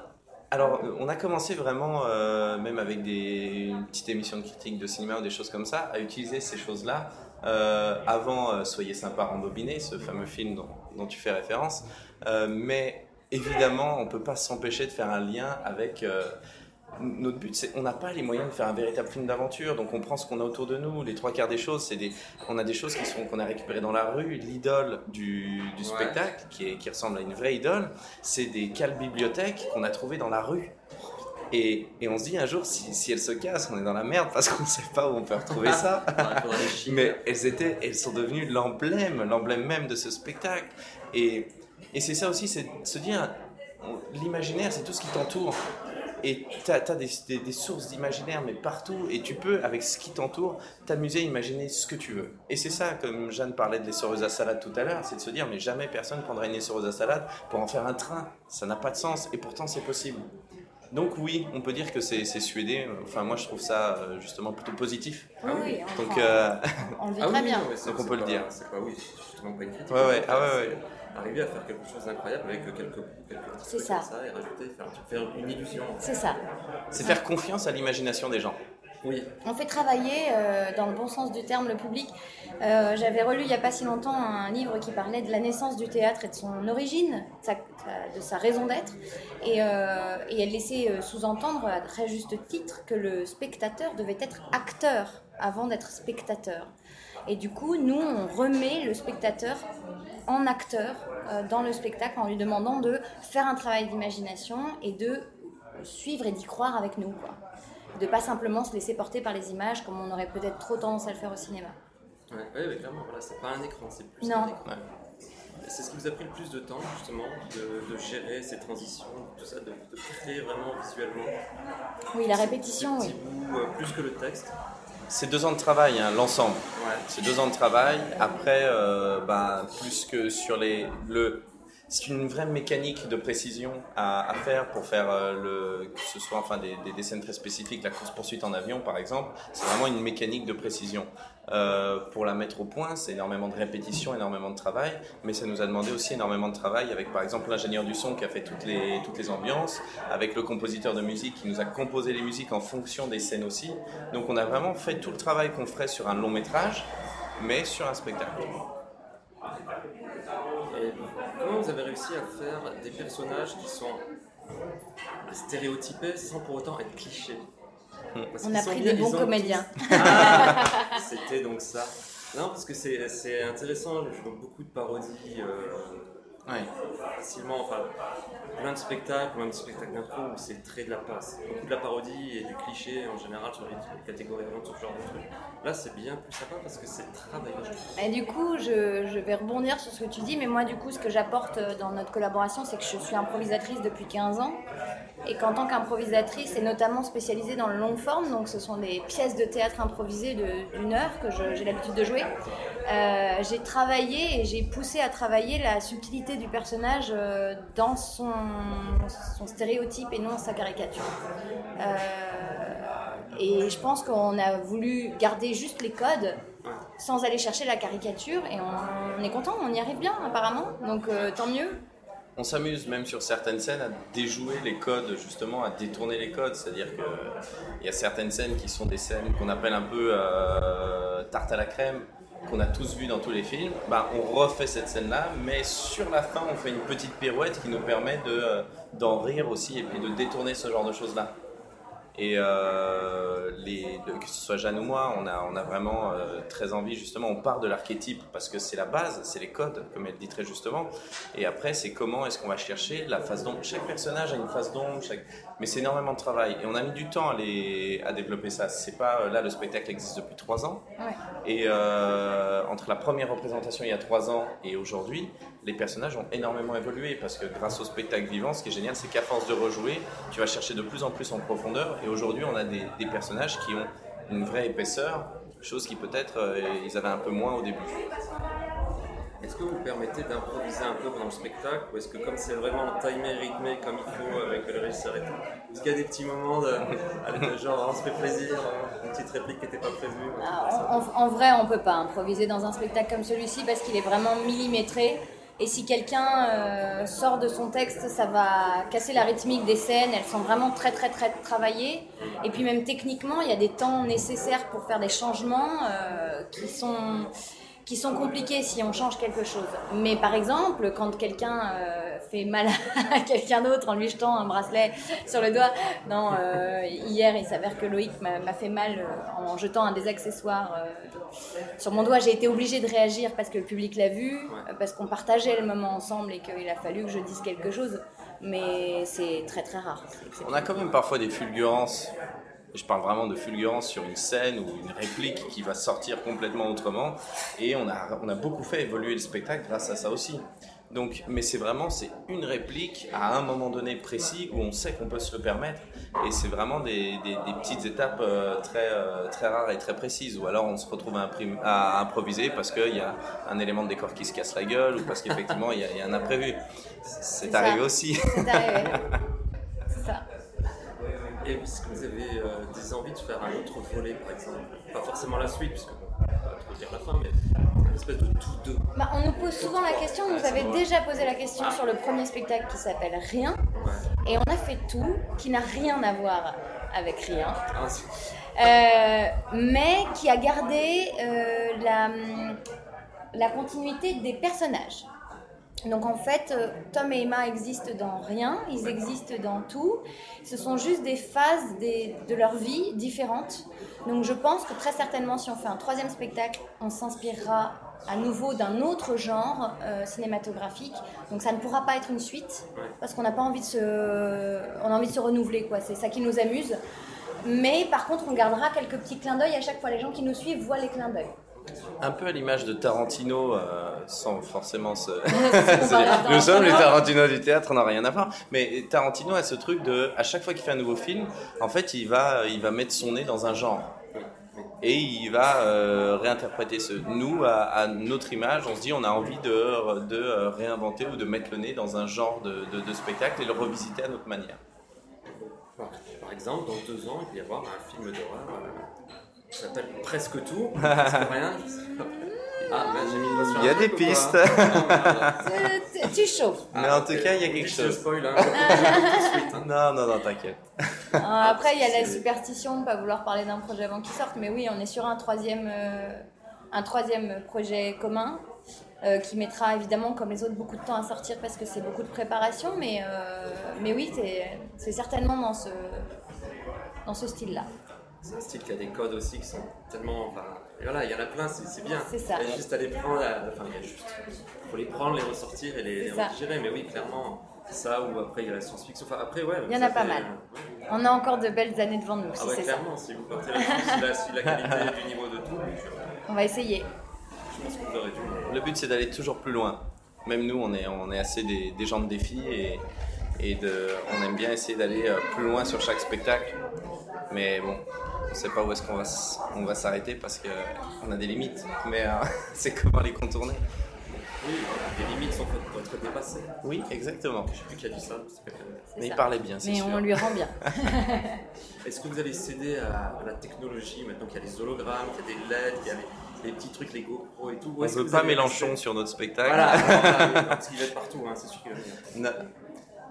alors, on a commencé vraiment, euh, même avec des, une petite émission de critique de cinéma ou des choses comme ça, à utiliser ces choses-là. euh, avant euh, Soyez sympa, rembobiné, ce fameux film dont, dont tu fais référence. Euh, mais évidemment, on ne peut pas s'empêcher de faire un lien avec. Notre but, c'est on n'a pas les moyens de faire un véritable film d'aventure, donc on prend ce qu'on a autour de nous. Les trois quarts des choses, c'est des, on a des choses qui sont qu'on a récupérées dans la rue. L'idole du, du Ouais. spectacle, qui, est, qui ressemble à une vraie idole, c'est des cales bibliothèques qu'on a trouvées dans la rue. Et, et on se dit un jour, si, si elles se cassent, on est dans la merde parce qu'on ne sait pas où on peut retrouver ça. Mais elles étaient, elles sont devenues l'emblème, l'emblème même de ce spectacle. Et, et c'est ça aussi, c'est de se dire, l'imaginaire, c'est tout ce qui t'entoure. Et tu as, des, des- des sources d'imaginaire, mais partout. Et tu peux, avec ce qui t'entoure, t'amuser à imaginer ce que tu veux. Et c'est ça, comme Jeanne parlait de l'essoreuse à salade tout à l'heure, c'est de se dire, mais jamais personne prendra une essoreuse à salade pour en faire un train. Ça n'a pas de sens. Et pourtant, c'est possible. Donc oui, on peut dire que c'est suédé. Enfin, moi, je trouve ça euh, justement plutôt positif. Oui, oui. enfin, Donc, euh, on le vit Ah très oui, bien. Donc on peut le dire. C'est pas, oui, justement pas une critique. Ouais, ouais, C'est ah ouais, ouais. Arriver à faire quelque chose d'incroyable avec quelques, quelques petits C'est trucs ça. comme ça et rajouter, faire, faire une illusion. C'est ça. c'est faire confiance à l'imagination des gens. Oui, On fait travailler, euh, dans le bon sens du terme, le public. Euh, J'avais relu il n'y a pas si longtemps un livre qui parlait de la naissance du théâtre et de son origine, de sa, de sa raison d'être. Et, euh, et elle laissait euh, sous-entendre, à très juste titre, que le spectateur devait être acteur avant d'être spectateur. Et du coup, nous, on remet le spectateur en acteur euh, dans le spectacle en lui demandant de faire un travail d'imagination et de suivre et d'y croire avec nous. Quoi. De pas simplement se laisser porter par les images comme on aurait peut-être trop tendance à le faire au cinéma. ouais, ouais, ouais, clairement, voilà, c'est pas un écran, c'est plus Non. qu'un écran. C'est ce qui vous a pris le plus de temps, justement, de, de gérer ces transitions, tout ça, de, de créer vraiment visuellement. Oui, la répétition, oui. euh, plus que le texte. C'est deux ans de travail, hein, l'ensemble. Ouais. C'est deux ans de travail. Après, euh, ben, plus que sur les. Le, c'est une vraie mécanique de précision à, faire pour faire euh, que ce soit enfin des scènes très spécifiques, la course poursuite en avion par exemple. C'est vraiment une mécanique de précision. Euh, pour la mettre au point, c'est énormément de répétition, énormément de travail, mais ça nous a demandé aussi énormément de travail avec par exemple l'ingénieur du son qui a fait toutes les, toutes les ambiances, avec le compositeur de musique qui nous a composé les musiques en fonction des scènes aussi. Donc on a vraiment fait tout le travail qu'on ferait sur un long métrage, mais sur un spectacle. Vous avez réussi à faire des personnages qui sont stéréotypés sans pour autant être clichés Parce On a pris bien- des bons comédiens. tous- Ah, C'était donc ça. Non, parce que c'est c'est intéressant, je vois beaucoup de parodies euh, Ouais. facilement, enfin plein de spectacles, même des spectacles d'impro où c'est très de la passe. Beaucoup de la parodie et du cliché en général sur les, catégories sur ce genre de trucs. Là, c'est bien plus sympa parce que c'est travaillé. Et du coup, je, je vais rebondir sur ce que tu dis, mais moi, du coup, ce que j'apporte euh, dans notre collaboration, c'est que je suis improvisatrice depuis 15 ans. Et qu'en tant qu'improvisatrice, et notamment spécialisée dans le long forme, donc ce sont des pièces de théâtre improvisées de- d'une heure que j'ai l'habitude de jouer, euh, j'ai travaillé et j'ai poussé à travailler la subtilité du personnage euh, dans son, son stéréotype et non sa caricature. Euh, et je pense qu'on a voulu garder juste les codes sans aller chercher la caricature. Et on, est content, on y arrive bien apparemment. Donc tant mieux. On s'amuse même sur certaines scènes à déjouer les codes, justement, à détourner les codes. C'est-à-dire qu'il y a certaines scènes qui sont des scènes qu'on appelle un peu tarte à la crème, qu'on a tous vu dans tous les films. Bah, on refait cette scène-là, mais sur la fin, on fait une petite pirouette qui nous permet de, d'en rire aussi et de détourner ce genre de choses-là. Et euh, que ce soit Jeanne ou moi, on a, on a vraiment euh, très envie, justement, on part de l'archétype parce que c'est la base, c'est les codes, comme elle dit très justement. Et après, c'est comment est-ce qu'on va chercher la face d'ombre. Chaque personnage a une face d'ombre, chaque... mais c'est énormément de travail. Et on a mis du temps à, les, à développer ça. C'est pas, là, le spectacle existe depuis trois ans. Et euh, entre la première représentation il y a trois ans et aujourd'hui, les personnages ont énormément évolué parce que grâce au spectacle vivant, ce qui est génial, c'est qu'à force de rejouer, tu vas chercher de plus en plus en profondeur. Et aujourd'hui, on a des, personnages qui ont une vraie épaisseur, chose qui peut-être euh, ils avaient un peu moins au début. Est-ce que vous permettez d'improviser un peu pendant le spectacle ou est-ce que comme c'est vraiment timé, rythmé comme il faut avec le régisseur et tout, est-ce qu'il y a des petits moments de, genre on se fait plaisir, une petite réplique qui n'était pas prévue ah, en, vrai, on peut pas improviser dans un spectacle comme celui-ci parce qu'il est vraiment millimétré. Et si quelqu'un euh, sort de son texte, ça va casser la rythmique des scènes. Elles sont vraiment très très très travaillées. Et puis même techniquement, il y a des temps nécessaires pour faire des changements euh, qui sont qui sont compliqués si on change quelque chose. Mais par exemple, quand quelqu'un euh, fait mal à quelqu'un d'autre en lui jetant un bracelet sur le doigt, non, euh, hier il s'avère que Loïc m'a fait mal euh, en jetant un des accessoires sur mon doigt. J'ai été obligée de réagir parce que le public l'a vu, parce qu'on partageait le moment ensemble et qu'il a fallu que je dise quelque chose. Mais c'est très très rare. On a quand même parfois des fulgurances je parle vraiment de fulgurance sur une scène ou une réplique qui va sortir complètement autrement. Et on a, on a beaucoup fait évoluer le spectacle grâce à ça aussi. Donc, mais c'est vraiment c'est une réplique à un moment donné précis où on sait qu'on peut se le permettre et c'est vraiment des, des, petites étapes euh, très euh, très rares et très précises ou alors on se retrouve à, à improviser parce qu'il y a un élément de décor qui se casse la gueule ou parce qu'effectivement il, y, a un imprévu. C'est arrivé aussi. C'est arrivé. Et est-ce que vous avez euh, des envies de faire un autre volet, par exemple? Pas forcément la suite, puisque bon, on va trop dire la fin, mais une espèce de tout deux. Bah, on nous pose souvent la question, vous avez déjà posé la question sur le premier spectacle qui s'appelle Rien, et on a fait tout qui n'a rien à voir avec Rien. Ah, euh, mais qui a gardé euh, la, la continuité des personnages. Donc en fait, euh, Tom et Emma existent dans rien, ils existent dans tout. Ce sont juste des phases de leur vie différentes. Donc je pense que très certainement, si on fait un troisième spectacle, on s'inspirera à nouveau d'un autre genre euh, cinématographique. Donc ça ne pourra pas être une suite parce qu'on n'a pas envie de se, on a envie de se renouveler. C'est ça qui nous amuse. Mais par contre, on gardera quelques petits clins d'œil à chaque fois. Les gens qui nous suivent voient les clins d'œil. Un peu à l'image de Tarantino, euh, sans forcément se. Nous sommes les Tarantino du théâtre, on n'a rien à voir. Mais Tarantino a ce truc de, à chaque fois qu'il fait un nouveau film, en fait, il va, il va mettre son nez dans un genre. Et il va euh, réinterpréter ce. Nous, à, notre image, on se dit, on a envie de, de euh, réinventer ou de mettre le nez dans un genre de, de, spectacle et le revisiter à notre manière. Par exemple, dans deux ans, il va y avoir un film d'horreur ça s'appelle presque tout, presque rien. Ah, ben j'ai mis une Il y a des pistes. tu chauffes. Mais en tout cas, il y a quelque chose. Je spoil, hein. Non, non, non, t'inquiète. Après, il y a la superstition de pas vouloir parler d'un projet avant qu'il sorte, mais oui, on est sur un troisième, euh, un troisième projet commun. Euh, qui mettra évidemment, comme les autres, beaucoup de temps à sortir parce que c'est beaucoup de préparation, mais, euh, mais oui, c'est certainement dans ce, dans ce style-là. C'est un style qui a des codes aussi qui sont tellement. Enfin, et voilà, il y en a plein, c'est bien. C'est ça. Il y a juste à les prendre, enfin, il y a juste. faut les prendre, les ressortir et les, les mais oui, clairement. Ça, ou après il y a la science-fiction. Enfin, après, ouais. Il y en a pas mal. On a encore de belles années devant nous. Ah, si clairement, si vous partez là-dessus, la, la qualité du niveau de tout. On va essayer. Je pense que vous aurez dû. Le but, c'est d'aller toujours plus loin. Même nous, on est, on est assez des, des gens de défi et, et de, on aime bien essayer d'aller euh, plus loin sur chaque spectacle. Mais bon, on ne sait pas où est-ce qu'on va, on va s'arrêter parce qu'on a des limites. Mais euh, c'est comment les contourner. Oui, les limites sont pour être dépassées. Oui, exactement. Je sais plus qui a dit ça. Mais il parlait bien, c'est sûr. Mais on lui rend bien. Est-ce que vous allez céder à, la technologie maintenant qu'il y a les hologrammes, qu'il y a des LED, qu'il y a les petits trucs, les GoPro et tout? On veut pas Mélenchon sur notre spectacle. Voilà, parce qu'il va être partout, hein, c'est sûr qu'il va venir.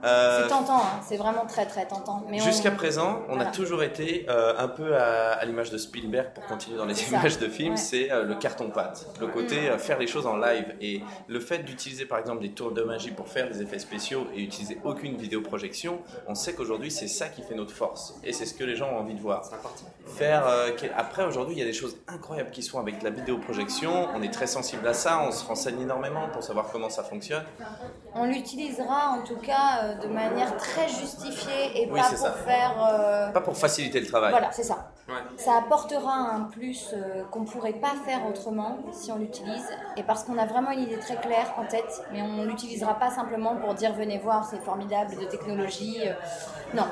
Euh, C'est tentant, hein, c'est vraiment très très tentant. On- Jusqu'à présent, on Voilà. a toujours été euh, un peu à, à l'image de Spielberg pour continuer dans les images de films, Ouais. c'est euh, le carton-pâte, le côté Mm. euh, faire les choses en live. Et le fait d'utiliser par exemple des tours de magie pour faire des effets spéciaux et utiliser aucune vidéoprojection, on sait qu'aujourd'hui c'est ça qui fait notre force et c'est ce que les gens ont envie de voir. Faire euh, après aujourd'hui il y a des choses incroyables qui se font avec de la vidéoprojection, on est très sensible à ça, on se renseigne énormément pour savoir comment ça fonctionne. On l'utilisera en tout cas euh, de manière très justifiée et Oui, pas pour ça. faire. euh, Pas pour faciliter le travail. Voilà, c'est ça. Ouais. Ça apportera un plus euh, qu'on pourrait pas faire autrement si on l'utilise. Et parce qu'on a vraiment une idée très claire en tête, mais on l'utilisera pas simplement pour dire venez voir, c'est formidable de technologie. euh, Non.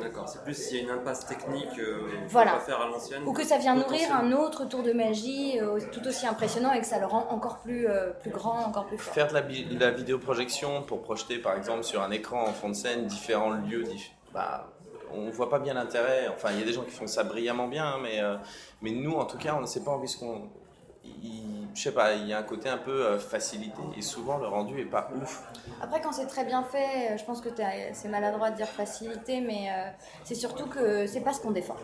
D'accord, c'est plus s'il y a une impasse technique, euh, qu'on Voilà. peut pas faire à l'ancienne. Ou que ça vient nourrir un autre tour de magie euh, tout aussi impressionnant et que ça le rend encore plus, euh, plus grand, encore plus fort. Faire de la, de la vidéoprojection pour projeter par exemple sur un écran en fond de scène différents lieux, dif- bah, on voit pas bien l'intérêt. Enfin, il y a des gens qui font ça brillamment bien, hein, mais, euh, mais nous en tout cas, on ne sait pas envie ce qu'on. Il- Je sais pas, il y a un côté un peu euh, facilité et souvent le rendu est pas ouf. Après, quand c'est très bien fait, euh, je pense que c'est maladroit de dire facilité, mais euh, c'est surtout que c'est pas ce qu'on défend.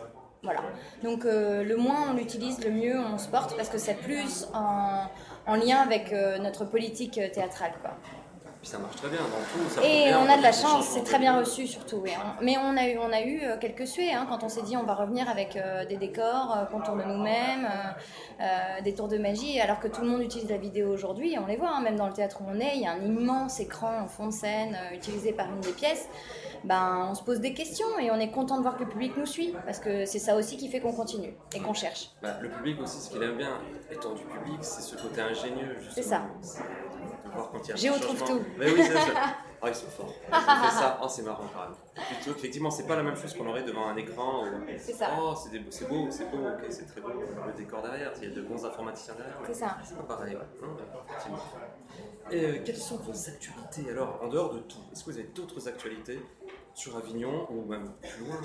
Voilà. Donc, le moins on l'utilise, le mieux on se porte parce que c'est plus en, en lien avec notre politique théâtrale. Quoi. Puis ça marche très bien dans tout. ça Et on a de la chance, c'est très bien reçu surtout. oui. On- Mais on a eu, on a eu euh, quelques suées hein, quand on s'est dit on va revenir avec euh, des décors euh, qu'on tourne nous-mêmes, euh, des tours de magie, alors que tout le monde utilise la vidéo aujourd'hui. On les voit, hein, même dans le théâtre où on est, il y a un immense écran en fond de scène utilisé par une des pièces. Ben, on se pose des questions et on est content de voir que le public nous suit parce que c'est ça aussi qui fait qu'on continue et qu'on cherche. Bah, le public aussi, ce qu'il aime bien, étant du public, c'est ce côté ingénieux. justement. C'est ça. Voir quand il y a un Géo trouve changement. tout. Mais oui, c'est ça. Ah, ils sont forts. Ils ont fait ça. Oh, c'est marrant quand même. Plutôt qu'effectivement, c'est pas la même chose qu'on aurait devant un écran. Où... C'est ça. Oh, c'est beau, c'est beau, ok, c'est très beau. Le décor derrière, il y a de bons informaticiens derrière. C'est ça. C'est pas pareil, ouais. Non, effectivement. Et euh, quelles sont vos actualités alors, en dehors de tout? Est-ce que vous avez d'autres actualités sur Avignon ou même plus loin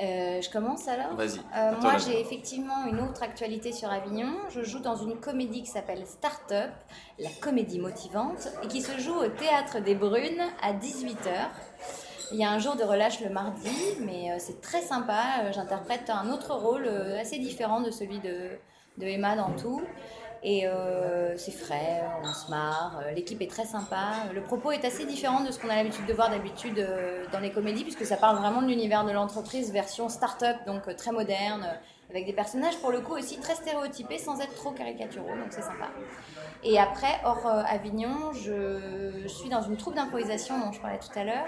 Euh, je commence alors Vas-y. Euh, moi, j'ai effectivement une autre actualité sur Avignon. Je joue dans une comédie qui s'appelle Start-up, la comédie motivante, et qui se joue au Théâtre des Brunes à 18h. Il y a un jour de relâche le mardi, mais euh, c'est très sympa. J'interprète un autre rôle assez différent de celui de, de Emma dans tout. Et euh, c'est frais, on se marre, euh, l'équipe est très sympa. Le propos est assez différent de ce qu'on a l'habitude de voir d'habitude euh, dans les comédies, puisque ça parle vraiment de l'univers de l'entreprise, version start-up, donc euh, très moderne, avec des personnages pour le coup aussi très stéréotypés sans être trop caricaturaux, donc c'est sympa. Et après, hors euh, Avignon, je suis dans une troupe d'improvisation dont je parlais tout à l'heure,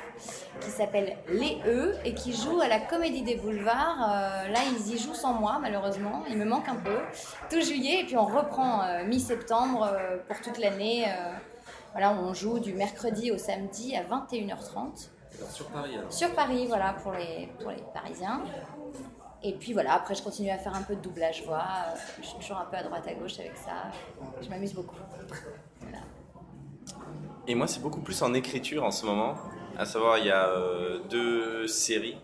qui s'appelle Les E et qui joue à la Comédie des Boulevards. Euh, là, ils y jouent sans moi, malheureusement. Il me manque un peu. Tout juillet, et puis on reprend euh, mi-septembre pour toute l'année. voilà, on joue du mercredi au samedi à 21h30 Alors, Sur Paris alors? Sur Paris, voilà, pour les, pour les Parisiens. Et puis voilà, après je continue à faire un peu de doublage voix. Je suis toujours un peu à droite à gauche avec ça. Je m'amuse beaucoup. Et moi, c'est beaucoup plus en écriture en ce moment. À savoir, il y a euh, deux séries.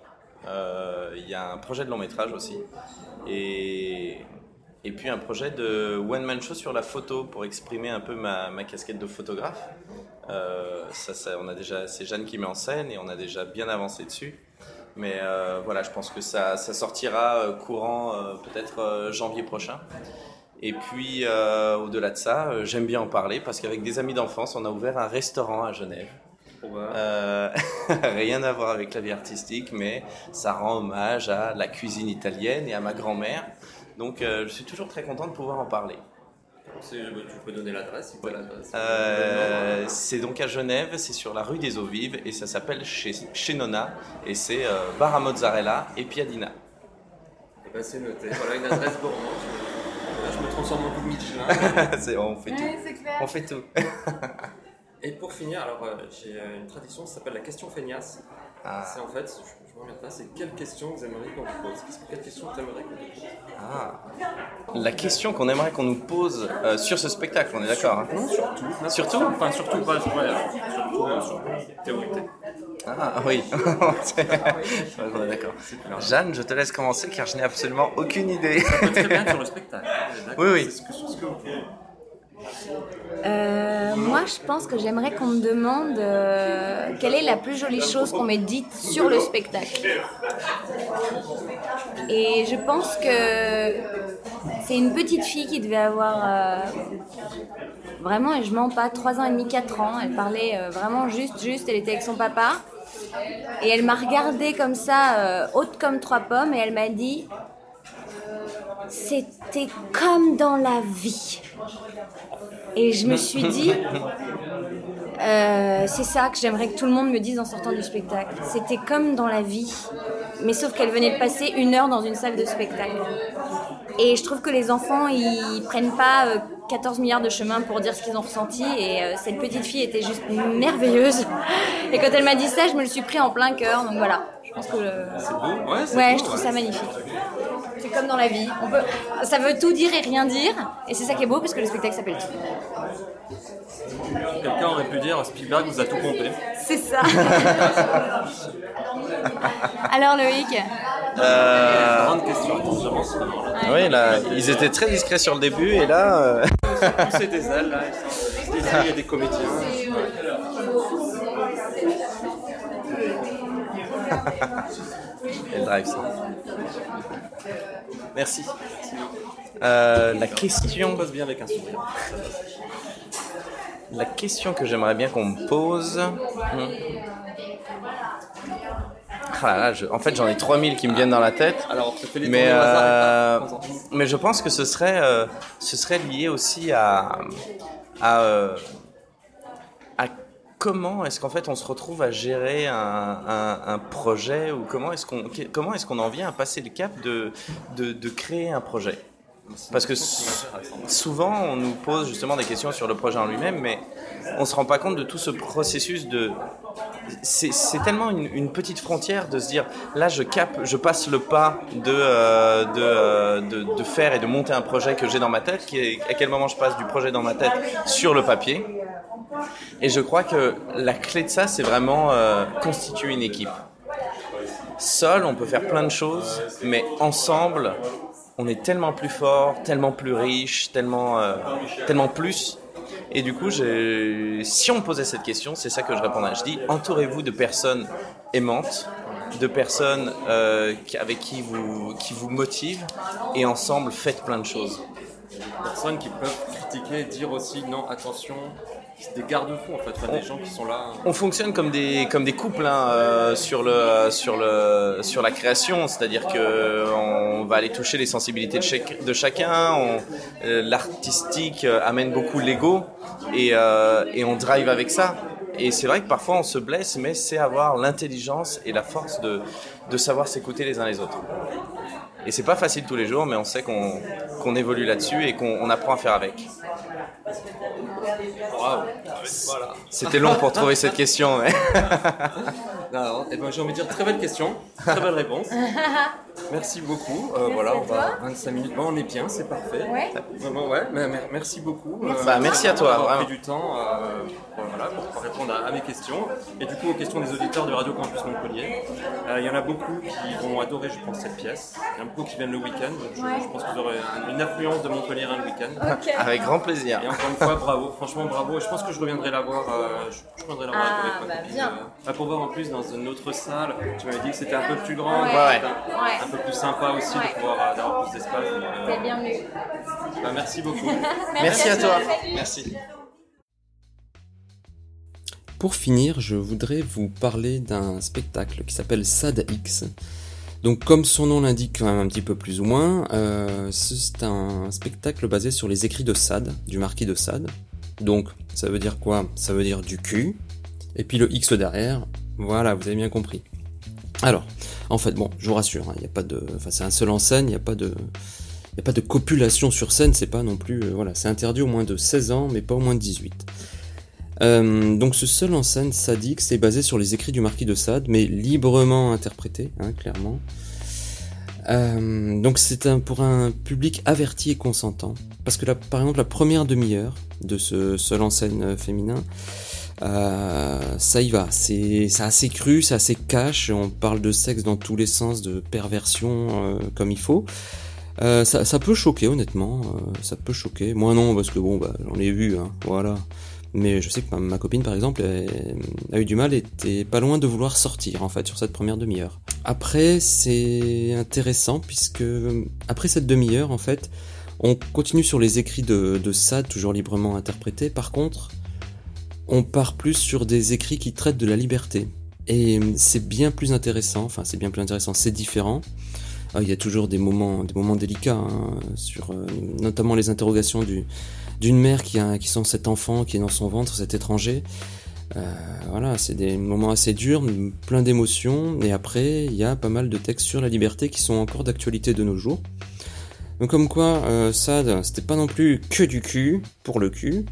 Euh, il y a un projet de long métrage aussi. Et, et puis un projet de one-man show sur la photo pour exprimer un peu ma, ma casquette de photographe. Euh, ça, on a déjà, c'est Jeanne qui met en scène et on a déjà bien avancé dessus. Mais euh, voilà, je pense que ça, ça sortira euh, courant euh, peut-être janvier prochain. Et puis, au-delà de ça, j'aime bien en parler parce qu'avec des amis d'enfance, on a ouvert un restaurant à Genève. Euh, rien à voir avec la vie artistique, mais ça rend hommage à la cuisine italienne et à ma grand-mère. Donc, euh, je suis toujours très content de pouvoir en parler. C'est- bah, tu peux donner l'adresse si l'adresse. Euh, c'est donc à Genève, c'est sur la rue des Eaux Vives et ça s'appelle chez, chez Nona et c'est euh, bar à mozzarella et piadina. Eh ben, c'est noté. Voilà une adresse gourmande. Là, je me transforme en de Michelin. C'est- on fait tout. c'est clair. On fait tout. Et pour finir, alors euh, j'ai euh, une tradition qui s'appelle la question feignasse. Ah. C'est en fait, je, je c'est quelle question vous aimeriez qu'on vous pose Quelle question t'aimerais qu'on vous pose Ah. La question qu'on aimerait qu'on nous pose euh, sur ce spectacle, on est d'accord hein Non, surtout. Surtout Enfin, surtout pas, ouais, surtout euh, sur théorité. Ah oui, on est d'accord. Jeanne, je te laisse commencer car je n'ai absolument aucune idée. Très bien sur le spectacle. Oui, oui. C'est ce que, ce que vous voulez. Euh, moi, je pense que j'aimerais qu'on me demande euh, quelle est la plus jolie chose qu'on m'ait dite sur le spectacle. Et je pense que c'est une petite fille qui devait avoir euh, vraiment, et je mens pas, 3 ans et demi, 4 ans. Elle parlait vraiment juste, juste. Elle était avec son papa. Et elle m'a regardée comme ça, haute comme trois pommes, et elle m'a dit C'était comme dans la vie. Et je me suis dit, euh, c'est ça que j'aimerais que tout le monde me dise en sortant du spectacle. C'était comme dans la vie, mais sauf qu'elle venait de passer une heure dans une salle de spectacle. Et je trouve que les enfants, ils prennent pas euh, 14 milliards de chemins pour dire ce qu'ils ont ressenti. Et euh, cette petite fille était juste merveilleuse. Et quand elle m'a dit ça, je me le suis pris en plein cœur. Donc voilà, je pense que... euh, C'est beau Ouais, Ouais, beau, je trouve ça magnifique. C'est comme dans la vie. On peut... Ça veut tout dire et rien dire. Et c'est ça qui est beau parce que le spectacle s'appelle tout. Quelqu'un aurait pu dire Spielberg vous a tout pompé. C'est ça. Alors Loïc Euh, Grande question, là. oui, là, ils étaient très discrets sur le début et là, euh, Pousser des ailes là, c'est des ailes, il y a des comédiens. elle drive ça. Merci. Euh, la On question, passe bien avec un sourire. la question que j'aimerais bien qu'on me pose. hmm. Ah là là, je- en fait, j'en ai 3000 qui me viennent dans la tête. Alors, Mais, euh, mais je pense que ce serait, euh, ce serait lié aussi à comment est-ce qu'en fait on se retrouve à gérer un, projet ou comment est-ce qu'on en vient à passer le cap de, créer un projet? Parce que souvent on nous pose justement des questions sur le projet en lui-même mais on se rend pas compte de tout ce processus de c'est tellement une, petite frontière de se dire là je capte, je passe le pas de, euh, euh, de, de faire et de monter un projet que j'ai dans ma tête, à quel moment je passe du projet dans ma tête sur le papier. Et je crois que la clé de ça, c'est vraiment euh, constituer une équipe. Seul, on peut faire plein de choses, mais ensemble, on est tellement plus fort, tellement plus riche, tellement, tellement plus. Et du coup, si on me posait cette question, c'est ça que je répondrais. Je dis, entourez-vous de personnes aimantes, de personnes euh, avec qui vous, qui vous motivent, et ensemble, faites plein de choses. personnes qui peuvent critiquer dire aussi non, attention, des garde-fous en fait, Enfin, des gens qui sont là. On fonctionne comme des comme des couples hein, euh, sur le sur le sur la création, c'est-à-dire que on va aller toucher les sensibilités de, chaque- de chacun. euh, L'artistique euh, amène beaucoup l'ego et euh, et on drive avec ça. Et c'est vrai que parfois on se blesse, mais c'est avoir l'intelligence et la force de de savoir s'écouter les uns les autres. Et c'est pas facile tous les jours, mais on sait qu'on qu'on évolue là-dessus et qu'on on apprend à faire avec. C'était long pour trouver cette question. Alors, eh ben, j'ai envie de dire très belle question, très belle réponse. Merci beaucoup. Euh, voilà, on va 25 minutes. Bon, on est bien, c'est parfait. Ouais. Vraiment, ouais, mais mer- merci beaucoup. Merci. Bah, merci à toi, d'avoir vraiment. pris du temps euh, pour, voilà, pour répondre à, à mes questions. Et du coup, aux questions des auditeurs du Radio Campus Montpellier. Euh, Il y en a beaucoup qui vont adorer, je pense, cette pièce. Il y en a beaucoup qui viennent le week-end. Je, Ouais. je pense que vous aurez un- une affluence de Montpellier un week-end. Ok. Avec grand plaisir. Et encore une fois, bravo, franchement bravo. Et je pense que je reviendrai la voir, euh, je, je reviendrai la voir Ah, avec ma bah, copine, bien. euh, pour voir en plus dans une autre salle. Tu m'avais dit que c'était un peu plus grand, Ouais. un, Ouais. un peu plus sympa aussi Ouais. de pouvoir euh, d'avoir plus d'espace. euh, T'es bienvenue. bah, merci beaucoup. Merci à toi. Salut. Merci. Pour finir, je voudrais vous parler d'un spectacle qui s'appelle SAD X. Donc, comme son nom l'indique quand même un petit peu plus ou moins, euh, c'est un spectacle basé sur les écrits de Sade, du marquis de Sade. Donc, ça veut dire quoi? Ça veut dire du cul. Et puis le X derrière. Voilà, vous avez bien compris. Alors, en fait, bon, je vous rassure, hein, il n'y a pas de, enfin, c'est un seul en scène, il n'y a pas de, copulation sur scène, c'est pas non plus, euh, voilà, c'est interdit au moins de 16 ans, mais pas au moins de 18. Euh, donc ce seul en scène Sadix est basé sur les écrits du marquis de Sade, mais librement interprété, hein, clairement. Euh, donc c'est un, pour un public averti et consentant. Parce que là, par exemple, la première demi-heure de ce seul en scène féminin, euh, ça y va. C'est assez cru, c'est assez cash. On parle de sexe dans tous les sens, de perversion comme il faut. Ça, ça, peut choquer, honnêtement. ça peut choquer. Moi non, parce que bon, bah, j'en ai vu, hein, voilà. Mais je sais que ma, copine, par exemple, a eu du mal, était pas loin de vouloir sortir, en fait, sur cette première demi-heure. Après, c'est intéressant, puisque après cette demi-heure, en fait, on continue sur les écrits de, de toujours librement interprétés. Par contre, on part plus sur des écrits qui traitent de la liberté. Et c'est bien plus intéressant, enfin c'est bien plus intéressant, c'est différent. Ah, il y a toujours des moments, des moments délicats, hein, sur euh, notamment les interrogations du, d'une mère qui a qui sent cet enfant qui est dans son ventre, cet étranger. Euh, voilà, c'est des moments assez durs, plein d'émotions. Et après, il y a pas mal de textes sur la liberté qui sont encore d'actualité de nos jours. Donc comme quoi, euh, Sad, c'était pas non plus que du cul pour le cul.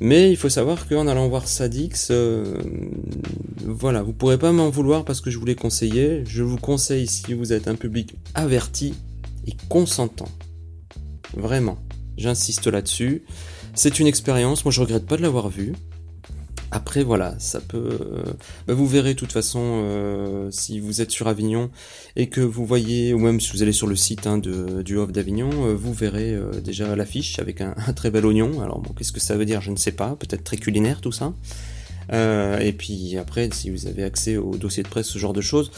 Mais il faut savoir qu'en allant voir Sadix, euh, voilà, vous pourrez pas m'en vouloir parce que je vous l'ai conseillé. Je vous conseille si vous êtes un public averti et consentant. Vraiment. J'insiste là-dessus. C'est une expérience, moi je regrette pas de l'avoir vue. Après voilà, ça peut. Euh, bah, vous verrez de toute façon euh, si vous êtes sur Avignon et que vous voyez, ou même si vous allez sur le site hein, de, du Off d'Avignon, euh, vous verrez déjà l'affiche avec un, très bel oignon. Alors bon, qu'est-ce que ça veut dire? Je ne sais pas. Peut-être très culinaire tout ça. et puis après, si vous avez accès au dossier de presse, ce genre de choses,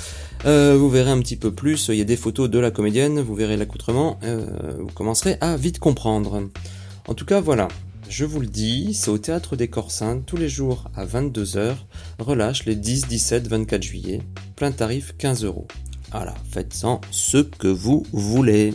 vous verrez un petit peu plus. Il y a des photos de la comédienne, vous verrez l'accoutrement. vous commencerez à vite comprendre. En tout cas, voilà. Je vous le dis, c'est au Théâtre des Corsins tous les jours à 22h, relâche les 10, 17, 24 juillet, plein tarif 15 euros. Voilà, faites-en ce que vous voulez.